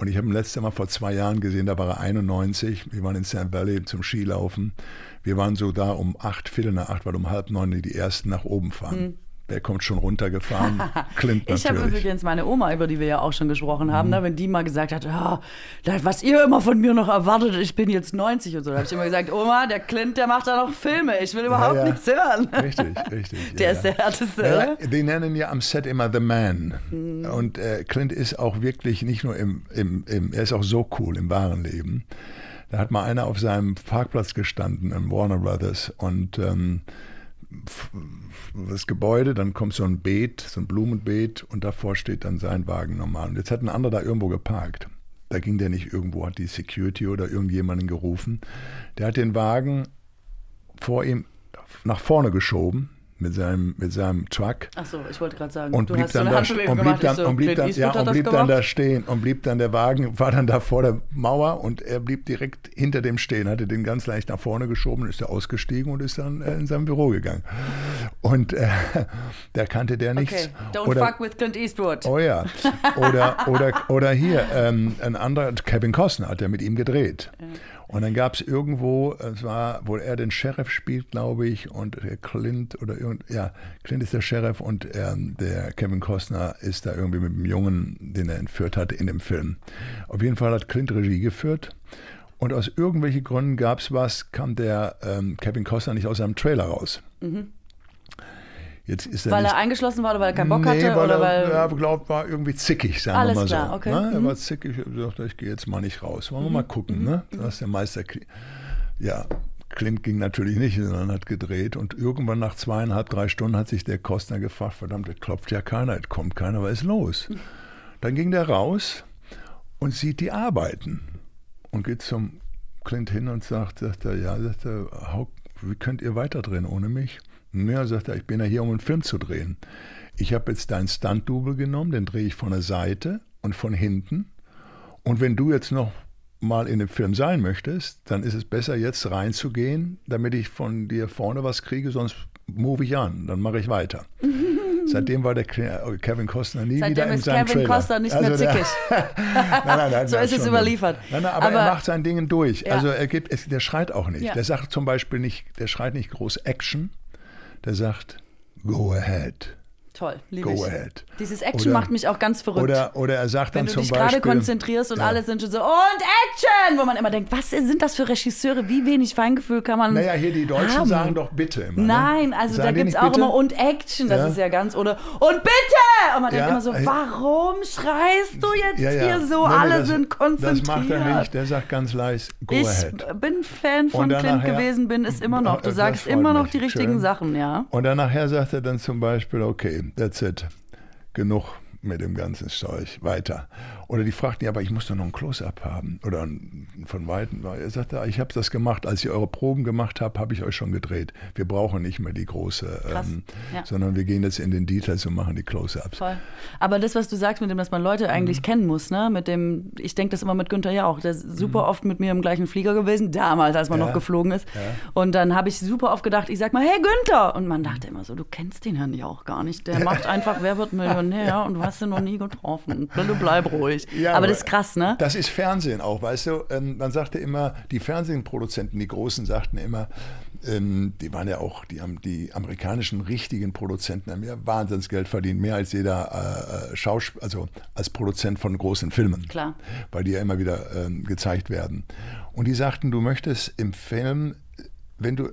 Und ich habe ihn letztes Mal vor zwei Jahren gesehen, da war er 91. Wir waren in St. Valley zum Skilaufen. Wir waren so da um acht, Viertel nach acht, weil um halb neun die ersten nach oben fahren. Mhm. Der kommt schon runtergefahren. <laughs> Clint ich habe übrigens meine Oma, über die wir ja auch schon gesprochen haben, mhm. ne, wenn die mal gesagt hat, oh, was ihr immer von mir noch erwartet, ich bin jetzt 90 und so, da habe ich immer gesagt, Oma, der Clint, der macht da noch Filme, ich will überhaupt ja, ja. nichts hören. <laughs> Richtig, richtig. Der ja, ist der härteste. Ja, die nennen ja am Set immer The Man. Mhm. Und äh, Clint ist auch wirklich nicht nur im, im, im, er ist auch so cool im wahren Leben. Da hat mal einer auf seinem Parkplatz gestanden im Warner Brothers und ähm, das Gebäude, dann kommt so ein Beet, so ein Blumenbeet und davor steht dann sein Wagen normal. Und jetzt hat ein anderer da irgendwo geparkt. Da ging der nicht irgendwo, hat die Security oder irgendjemanden gerufen. Der hat den Wagen vor ihm nach vorne geschoben mit seinem, mit seinem Truck. Ach so, ich wollte gerade sagen, und blieb dann da, und blieb dann, so, und blieb dann, ja, und blieb dann da stehen und blieb dann der Wagen war dann da vor der Mauer und er blieb direkt hinter dem stehen, hatte den ganz leicht nach vorne geschoben, ist er ausgestiegen und ist dann äh, in sein Büro gegangen. Und äh, <laughs> da kannte der nichts. Okay, don't oder, fuck with Clint Eastwood. Oh ja. <laughs> Oder oder oder hier ähm, ein anderer Kevin Costner hat ja mit ihm gedreht. Ja. Und dann gab es irgendwo, es war, wo er den Sheriff spielt, glaube ich, und Clint oder irgend, ja, Clint ist der Sheriff und er, der Kevin Costner ist da irgendwie mit dem Jungen, den er entführt hatte, in dem Film. Auf jeden Fall hat Clint Regie geführt. Und aus irgendwelchen Gründen gab es was, kam der ähm, Kevin Costner nicht aus seinem Trailer raus. Mhm. Jetzt ist er weil nicht, er eingeschlossen war oder weil er keinen Bock nee, hatte? Weil oder er, weil er glaubt, war irgendwie zickig, sagen Alles wir mal klar, so. Okay. Ne? Er mhm. war zickig, er sagte, ich gehe jetzt mal nicht raus. Wollen wir mhm. mal gucken, mhm. ne? Da ist der Meister. Ja, Clint ging natürlich nicht, sondern hat gedreht. Und irgendwann nach zweieinhalb, drei Stunden hat sich der Kostner gefragt, verdammt, es klopft ja keiner, es kommt keiner, was ist los? Dann ging der raus und sieht die Arbeiten und geht zum Clint hin und sagt, sagt er, ja, sagt er, wie könnt ihr weiter drehen ohne mich? Ja, sagt er, ich bin ja hier, um einen Film zu drehen. Ich habe jetzt deinen Stunt-Double genommen, den drehe ich von der Seite und von hinten. Und wenn du jetzt noch mal in dem Film sein möchtest, dann ist es besser, jetzt reinzugehen, damit ich von dir vorne was kriege, sonst move ich an, dann mache ich weiter. <laughs> Seitdem war der Kevin Costner nie Seitdem wieder in seinem Kevin Trailer. Costner nicht also mehr zickig. <laughs> nein, nein, nein, <laughs> so ist es überliefert. Nein, nein, aber, aber, er macht sein Ding durch. Ja. Also er gibt, der schreit auch nicht. Ja. Der sagt zum Beispiel nicht, der schreit nicht groß Action, der sagt, go ahead. Toll, liebe Go ich. ahead. Dieses Action oder, macht mich auch ganz verrückt. Oder, oder er sagt dann zum Beispiel... Wenn du dich gerade konzentrierst und ja. alle sind schon so, und Action! Wo man immer denkt, was sind das für Regisseure? Wie wenig Feingefühl kann man Naja, hier die Deutschen haben? sagen doch bitte immer. Ne? Nein, also sagen da gibt es auch bitte? immer und Action, das ja. ist ja ganz, oder und bitte! Und man denkt immer so, warum schreist du jetzt hier so? Nee, alle das, sind konzentriert. Das macht er nicht, der sagt ganz leise, go ich ahead. Ich bin Fan von Clint gewesen, bin es immer noch. Du sagst immer noch die richtigen Schön. Sachen, ja. Und dann nachher sagt er dann zum Beispiel, okay, that's it genug mit dem ganzen Zeug weiter. Oder die fragten, ja, aber ich muss doch noch ein Close-up haben. Oder von Weitem. Er sagte, ich habe das gemacht, als ihr eure Proben gemacht habt, habe ich euch schon gedreht. Wir brauchen nicht mehr die große, ähm, ja. sondern wir gehen jetzt in den Details und machen die Close-ups. Aber das, was du sagst, mit dem, dass man Leute eigentlich mhm. kennen muss, ne? mit dem, ich denke das immer mit Günther ja auch, der ist super mhm. oft mit mir im gleichen Flieger gewesen, damals, als man ja. noch geflogen ist. Ja. Und dann habe ich super oft gedacht, ich sag mal, hey Günther! Und man dachte immer so, du kennst den ja auch gar nicht. Der <laughs> macht einfach, wer wird Millionär <laughs> und du hast ihn noch nie getroffen. Du bleib ruhig. Ja, aber, das ist krass, ne? Das ist Fernsehen auch, weißt du? Ähm, man sagte immer, die Fernsehproduzenten, die Großen sagten immer, ähm, die waren ja auch, die, die amerikanischen richtigen Produzenten haben ja Wahnsinnsgeld verdient, mehr als jeder äh, Schauspieler, also als Produzent von großen Filmen. Klar. Weil die ja immer wieder ähm, gezeigt werden. Und die sagten, du möchtest im Film, wenn du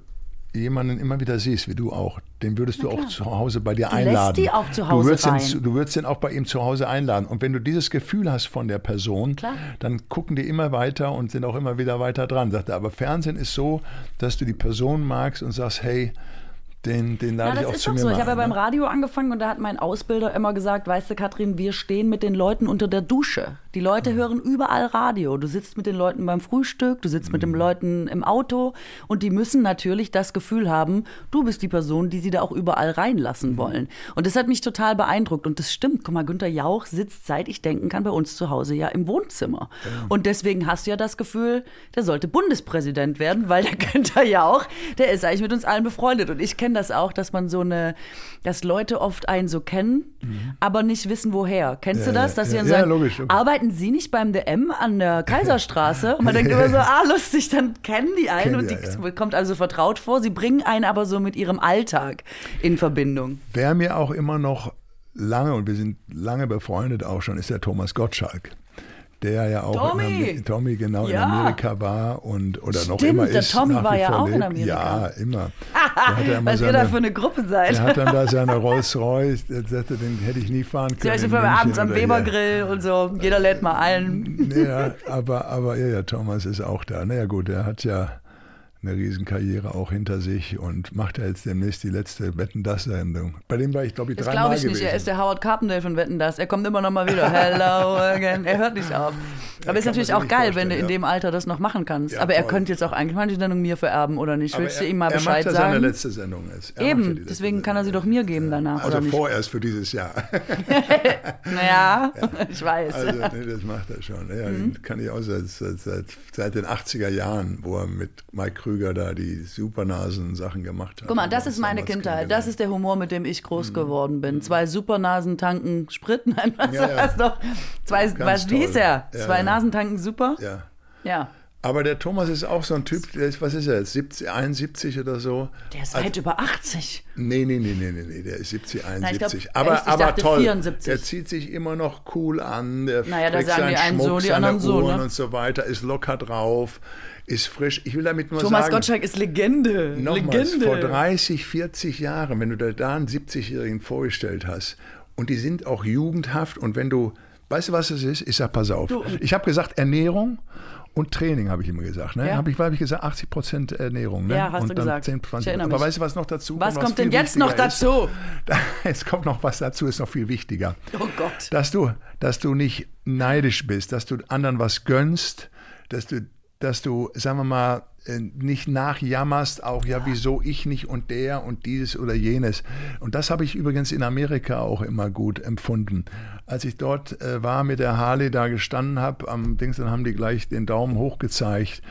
jemanden immer wieder siehst, wie du auch, den würdest du auch zu Hause bei dir du einladen. Lässt die auch zu Hause du würdest, den, du würdest den auch bei ihm zu Hause einladen. Und wenn du dieses Gefühl hast von der Person, Klar. dann gucken die immer weiter und sind auch immer wieder weiter dran. Sagt er, aber Fernsehen ist so, dass du die Person magst und sagst, hey, den, den lade ja, ich auch ist zu mir so. Ich habe ja beim ne? Radio angefangen und da hat mein Ausbilder immer gesagt, weißt du, Katrin, wir stehen mit den Leuten unter der Dusche. Die Leute hören überall Radio. Du sitzt mit den Leuten beim Frühstück, du sitzt mit den Leuten im Auto und die müssen natürlich das Gefühl haben, du bist die Person, die sie da auch überall reinlassen wollen. Und das hat mich total beeindruckt und das stimmt. Guck mal, Günther Jauch sitzt, seit ich denken kann, bei uns zu Hause ja im Wohnzimmer. Und deswegen hast du ja das Gefühl, der sollte Bundespräsident werden, weil der <laughs> Günther Jauch, der ist eigentlich mit uns allen befreundet. Und ich kenne das auch, dass man so eine, dass Leute oft einen so kennen, aber nicht wissen, woher. Kennst Ja, du das? ja, Dass sie ja. dann Ja, sagen, logisch, logisch. arbeiten Sie nicht beim DM an der <laughs> Kaiserstraße? Und man denkt immer so, ah, lustig, dann kennen die einen Kennen und die, die kommt also vertraut vor. Sie bringen einen aber so mit ihrem Alltag in Verbindung. Wer mir auch immer noch lange, und wir sind lange befreundet auch schon, ist der Thomas Gottschalk. Der ja auch Tommy! in, Tommy genau Ja. in Amerika war und oder noch Stimmt, immer der ist. Tommy war ja auch in lebt. Amerika. Ja, immer. <laughs> Immer Was ihr da seine- für eine Gruppe seid. Der hat dann da seine <laughs> Rolls Royce, der sagte, den hätte ich nie fahren können. in für München abends am hier. Webergrill und so. Jeder lädt mal ein. Ja, aber, aber ja, ja, Thomas ist auch da. Naja gut, der hat ja eine Riesenkarriere auch hinter sich und macht ja jetzt demnächst die letzte Wetten das Sendung. Bei dem war ich glaube ich Das dreimal glaube ich gewesen. nicht. Er ist der Howard Carpendale von Wetten das. Er kommt immer noch mal wieder. Hello again. Er hört nicht auf. Aber ist kann natürlich auch geil, wenn du in dem Alter das noch machen kannst. Ja, Aber er toll. könnte jetzt auch eigentlich mal die Sendung mir vererben oder nicht. Willst du er- ihm mal er Bescheid macht ja seine sagen? letzte Sendung jetzt. Er macht ja Eben, letzte deswegen kann er sie doch mir geben danach, Also vorerst für dieses Jahr. <laughs> Naja, <laughs> ich weiß. Also nee, das macht er schon. Ja, Mhm. Kann ich auch seit, seit, seit, seit den 80er Jahren, wo er mit Mike Krüger da die Supernasen-Sachen gemacht hat. Guck mal, das ist meine Kindheit. Das ist der Humor, mit dem ich groß geworden bin. Zwei Supernasen tanken Sprit. <laughs> Nein, was Ja, war ja. das doch? Zwei, was, wie hieß er? Ja, Zwei ja. Nasen tanken super? Ja. Ja. Aber der Thomas ist auch so ein Typ, der ist, was ist er jetzt, 70, 71 oder so? Der ist weit über 80. Nee, nee, nee, nee, nee, nee, der ist 70, Nein, ich 71. glaub, aber echt, aber toll. 74. Der zieht sich immer noch cool an, der Naja, da trägt sagen seinen die einen Schmuck, so, die seine anderen so, Uhren ne? und so weiter, ist locker drauf, ist frisch. Ich will damit nur Thomas sagen, Gottschalk ist Legende. Nochmals, Legende. vor 30, 40 Jahren, wenn du da, da einen 70-Jährigen vorgestellt hast und die sind auch jugendhaft und wenn du, weißt du, was es ist? Ich sag, pass auf. Du- ich habe gesagt, Ernährung und Training, habe ich immer gesagt. Ne? Ja. Habe ich, hab ich gesagt, 80 Prozent Ernährung. Ne? Ja, hast und du dann gesagt. 10, Ich 20. erinnere Aber mich. weißt du, was noch dazu Was kommt? kommt viel denn jetzt noch dazu? <laughs> Es kommt noch was dazu, ist noch viel wichtiger. Oh Gott. Dass du, dass du nicht neidisch bist, dass du anderen was gönnst, dass du, dass du, sagen wir mal, äh, nicht nachjammerst, auch ja, wieso ich nicht und der und dieses oder jenes. Und das habe ich übrigens in Amerika auch immer gut empfunden. Als ich dort äh, war, mit der Harley da gestanden habe, am Dings, dann haben die gleich den Daumen hoch gezeigt.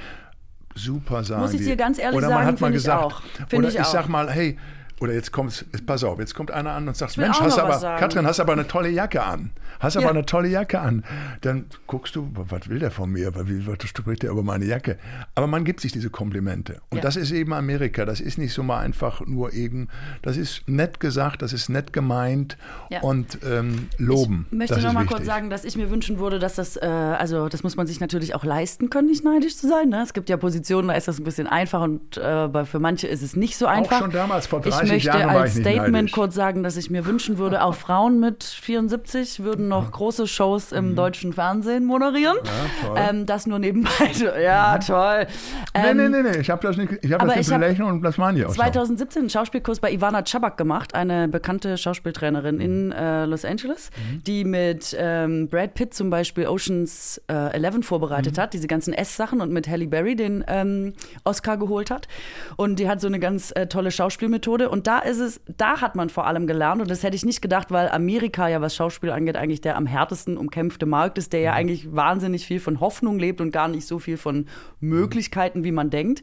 Super sagen Muss ich dir ganz ehrlich sagen, finde ich gesagt, auch. Finde oder ich ich, auch. sag mal, hey, oder jetzt kommt's, pass auf, jetzt kommt einer an und sagt, Mensch, auch hast aber, sagen. Katrin, hast aber eine tolle Jacke an. Hast aber Ja. eine tolle Jacke an. Dann guckst du, was will der von mir? Wie was spricht der über meine Jacke? Aber man gibt sich diese Komplimente. Und Ja. das ist eben Amerika. Das ist nicht so mal einfach nur eben, das ist nett gesagt, das ist nett gemeint Ja. und ähm, loben. Ich möchte das noch ist mal wichtig. kurz sagen, dass ich mir wünschen würde, dass das, äh, also das muss man sich natürlich auch leisten können, nicht neidisch zu sein. Ne? Es gibt ja Positionen, da ist das ein bisschen einfach und äh, für manche ist es nicht so einfach. schon damals, vor 30 ich möchte als Statement kurz sagen, dass ich mir wünschen würde, auch Frauen mit 74 würden noch große Shows im deutschen Fernsehen moderieren. Mhm. toll. ähm, das nur nebenbei. <laughs> Ja, toll. Nee, Ähm, nee, nee, nee, ich habe das nicht, ich habe aber das nicht ich hab belächelt und das meine ich auch so. 2017 einen Schauspielkurs bei Ivana Chabak gemacht, eine bekannte Schauspieltrainerin in Mhm. äh, Los Angeles, die mit ähm, Brad Pitt zum Beispiel Oceans äh, 11 vorbereitet Mhm. hat, diese ganzen S-Sachen und mit Halle Berry den ähm, Oscar geholt hat. Und die hat so eine ganz äh, tolle Schauspielmethode. Und da ist es, da hat man vor allem gelernt, und das hätte ich nicht gedacht, weil Amerika ja, was Schauspiel angeht, eigentlich der am härtesten umkämpfte Markt ist, der ja eigentlich wahnsinnig viel von Hoffnung lebt und gar nicht so viel von Möglichkeiten, wie man denkt.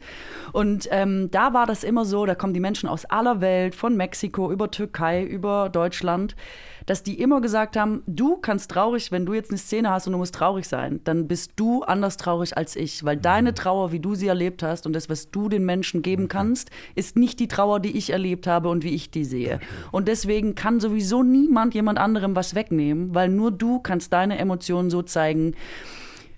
Und ähm, da war das immer so, da kommen die Menschen aus aller Welt, von Mexiko über Türkei, über Deutschland, dass die immer gesagt haben, du kannst traurig, wenn du jetzt eine Szene hast und du musst traurig sein, dann bist du anders traurig als ich, weil deine Trauer, wie du sie erlebt hast und das, was du den Menschen geben kannst, ist nicht die Trauer, die ich erlebt habe und wie ich die sehe. Und deswegen kann sowieso niemand jemand anderem was wegnehmen, weil nur du kannst deine Emotionen so zeigen,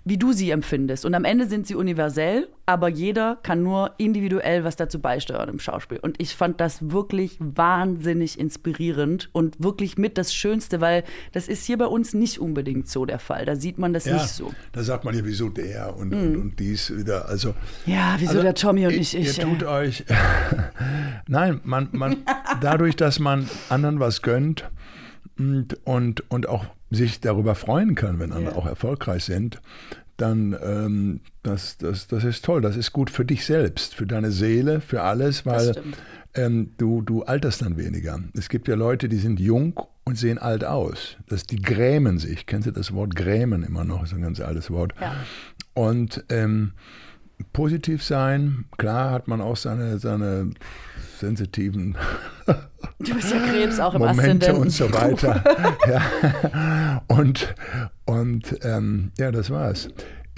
wie du sie empfindest. Und am Ende sind sie universell, aber jeder kann nur individuell was dazu beisteuern im Schauspiel. Und ich fand das wirklich wahnsinnig inspirierend und wirklich mit das Schönste, weil das ist hier bei uns nicht unbedingt so der Fall. Da sieht man das ja, nicht so. Da sagt man ja, wieso der und, mm. und, und, dies wieder. Also, ja, wieso also, der Tommy und nicht ich. Ihr tut äh. euch. <laughs> Nein, man, man, <laughs> dadurch, dass man anderen was gönnt und, und, und auch sich darüber freuen kann, wenn andere ja. auch erfolgreich sind, dann ähm, das, das, das ist toll. Das ist gut für dich selbst, für deine Seele, für alles, weil ähm, du, du alterst dann weniger. Es gibt ja Leute, die sind jung und sehen alt aus. Das, die grämen sich. Kennst du das Wort grämen immer noch? Das ist ein ganz altes Wort. Ja. Und ähm, positiv sein, klar hat man auch seine, seine sensitiven <laughs> Du bist ja Krebs auch im Momente und so weiter. <laughs> ja. Und, und ähm, ja, das war's.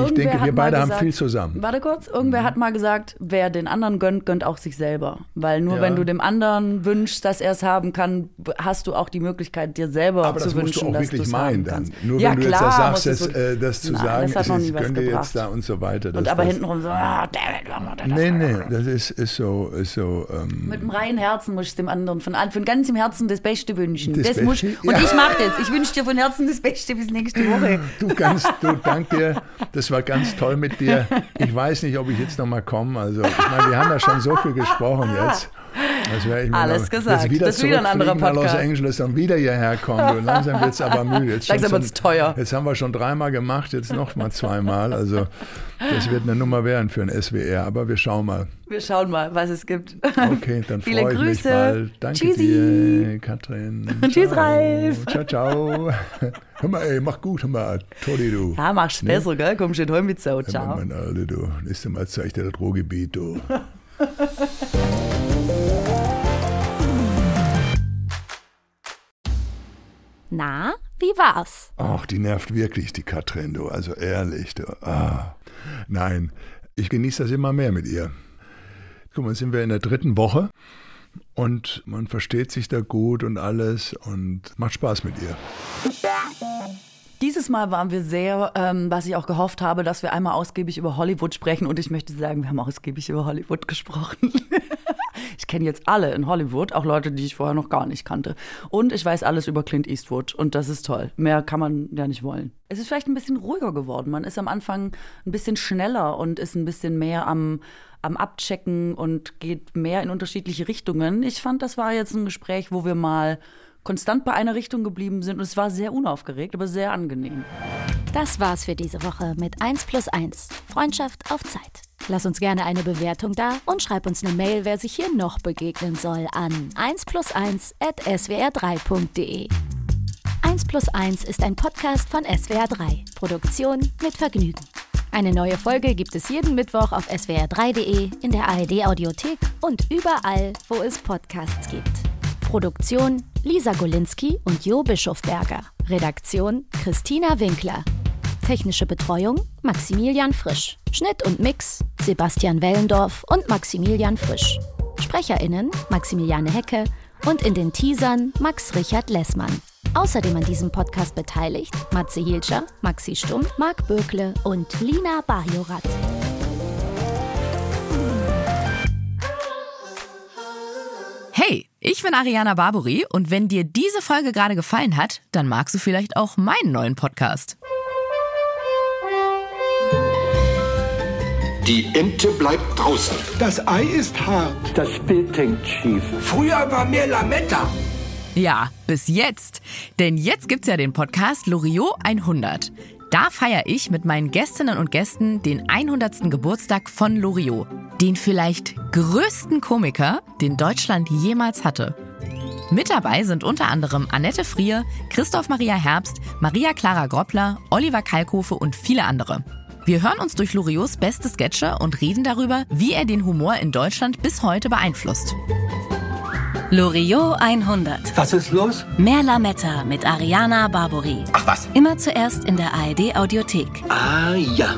Ich denke, wir beide gesagt, haben viel zusammen. Warte kurz, irgendwer mhm. hat mal gesagt, wer den anderen gönnt, gönnt auch sich selber. Weil nur ja. wenn du dem anderen wünschst, dass er es haben kann, hast du auch die Möglichkeit, dir selber Aber zu wünschen, dass du es haben kannst. Dann. Nur ja, wenn du klar, jetzt da sagst, das, äh, das zu Nein, sagen, das ist, gönn dir jetzt da und so weiter. und aber hintenrum so, ah, David, warum hat er das Nee, nee, das ist, ist so. Ist so ähm, Mit einem reinen Herzen muss ich dem anderen von, von ganzem Herzen das Beste wünschen. Das, das Beste? Muss, und ja. ich mache das. Ich wünsche dir von Herzen das Beste bis nächste Woche. Du, ganz, du, dank dir. <laughs> Das war ganz toll mit dir. Ich weiß nicht, ob ich jetzt noch mal komme. Also, ich meine, wir haben ja schon so viel gesprochen jetzt. ich Alles noch, gesagt. Wieder das ist wieder ein anderer Podcast. Los Angeles und wieder hierher kommen. Und langsam wird es aber müde. Jetzt langsam wird es teuer. Jetzt haben wir schon dreimal gemacht, jetzt noch mal zweimal. Also das wird eine Nummer werden für ein SWR. Aber wir schauen mal. Wir schauen mal, was es gibt. Okay, dann freue ich Grüße. mich bald. Danke Tschüssi. dir, Katrin. <laughs> Tschüss, Ralf. Ciao, ciao. <laughs> Hör mal, ey, mach gut, hör mal, Tolli, du. Ja, mach's ne? besser, gell? Komm schon heim mit so. Ciao. Hör mal, mein Alter, du. Nächstes Mal zeig dir das Ruhrgebiet, du. <laughs> Na, wie war's? Ach, die nervt wirklich, die Katrin, du. Also ehrlich, du. Ah. Nein, ich genieße das immer mehr mit ihr. Guck mal, sind wir in der dritten Woche und man versteht sich da gut und alles und macht Spaß mit ihr. Dieses Mal waren wir sehr, ähm, was ich auch gehofft habe, dass wir einmal ausgiebig über Hollywood sprechen und ich möchte sagen, wir haben ausgiebig über Hollywood gesprochen. <laughs> ich kenne jetzt alle in Hollywood, auch Leute, die ich vorher noch gar nicht kannte. Und ich weiß alles über Clint Eastwood und das ist toll. Mehr kann man ja nicht wollen. Es ist vielleicht ein bisschen ruhiger geworden. Man ist am Anfang ein bisschen schneller und ist ein bisschen mehr am, am Abchecken und geht mehr in unterschiedliche Richtungen. Ich fand, das war jetzt ein Gespräch, wo wir mal konstant bei einer Richtung geblieben sind und es war sehr unaufgeregt, aber sehr angenehm. Das war's für diese Woche mit 1 plus 1. Freundschaft auf Zeit. Lass uns gerne eine Bewertung da und schreib uns eine Mail, wer sich hier noch begegnen soll, an 1 plus 1 at swr3.de. 1 plus 1 ist ein Podcast von SWR3. Produktion mit Vergnügen. Eine neue Folge gibt es jeden Mittwoch auf swr3.de, in der ARD Audiothek und überall, wo es Podcasts gibt. Produktion Lisa Golinski und Jo Bischofberger. Redaktion Christina Winkler. Technische Betreuung Maximilian Frisch. Schnitt und Mix Sebastian Wellendorf und Maximilian Frisch. SprecherInnen Maximiliane Hecke und in den Teasern Max Richard Lessmann. Außerdem an diesem Podcast beteiligt Matze Hielscher, Maxi Stumm, Marc Bökle und Lina Bajorat. Hey, ich bin Ariana Barbori und wenn dir diese Folge gerade gefallen hat, dann magst du vielleicht auch meinen neuen Podcast. Die Ente bleibt draußen. Das Ei ist hart. Das Bild hängt schief. Früher war mehr Lametta. Ja, bis jetzt. Denn jetzt gibt's ja den Podcast Loriot 100. Da feiere ich mit meinen Gästinnen und Gästen den 100. Geburtstag von Loriot, den vielleicht größten Komiker, den Deutschland jemals hatte. Mit dabei sind unter anderem Annette Frier, Christoph Maria Herbst, Maria Clara Groppler, Oliver Kalkofe und viele andere. Wir hören uns durch Loriots beste Sketche und reden darüber, wie er den Humor in Deutschland bis heute beeinflusst. Loriot 100. Was ist los? Mehr Lametta mit Ariana Barbori. Ach was. Immer zuerst in der ARD Audiothek. Ah ja.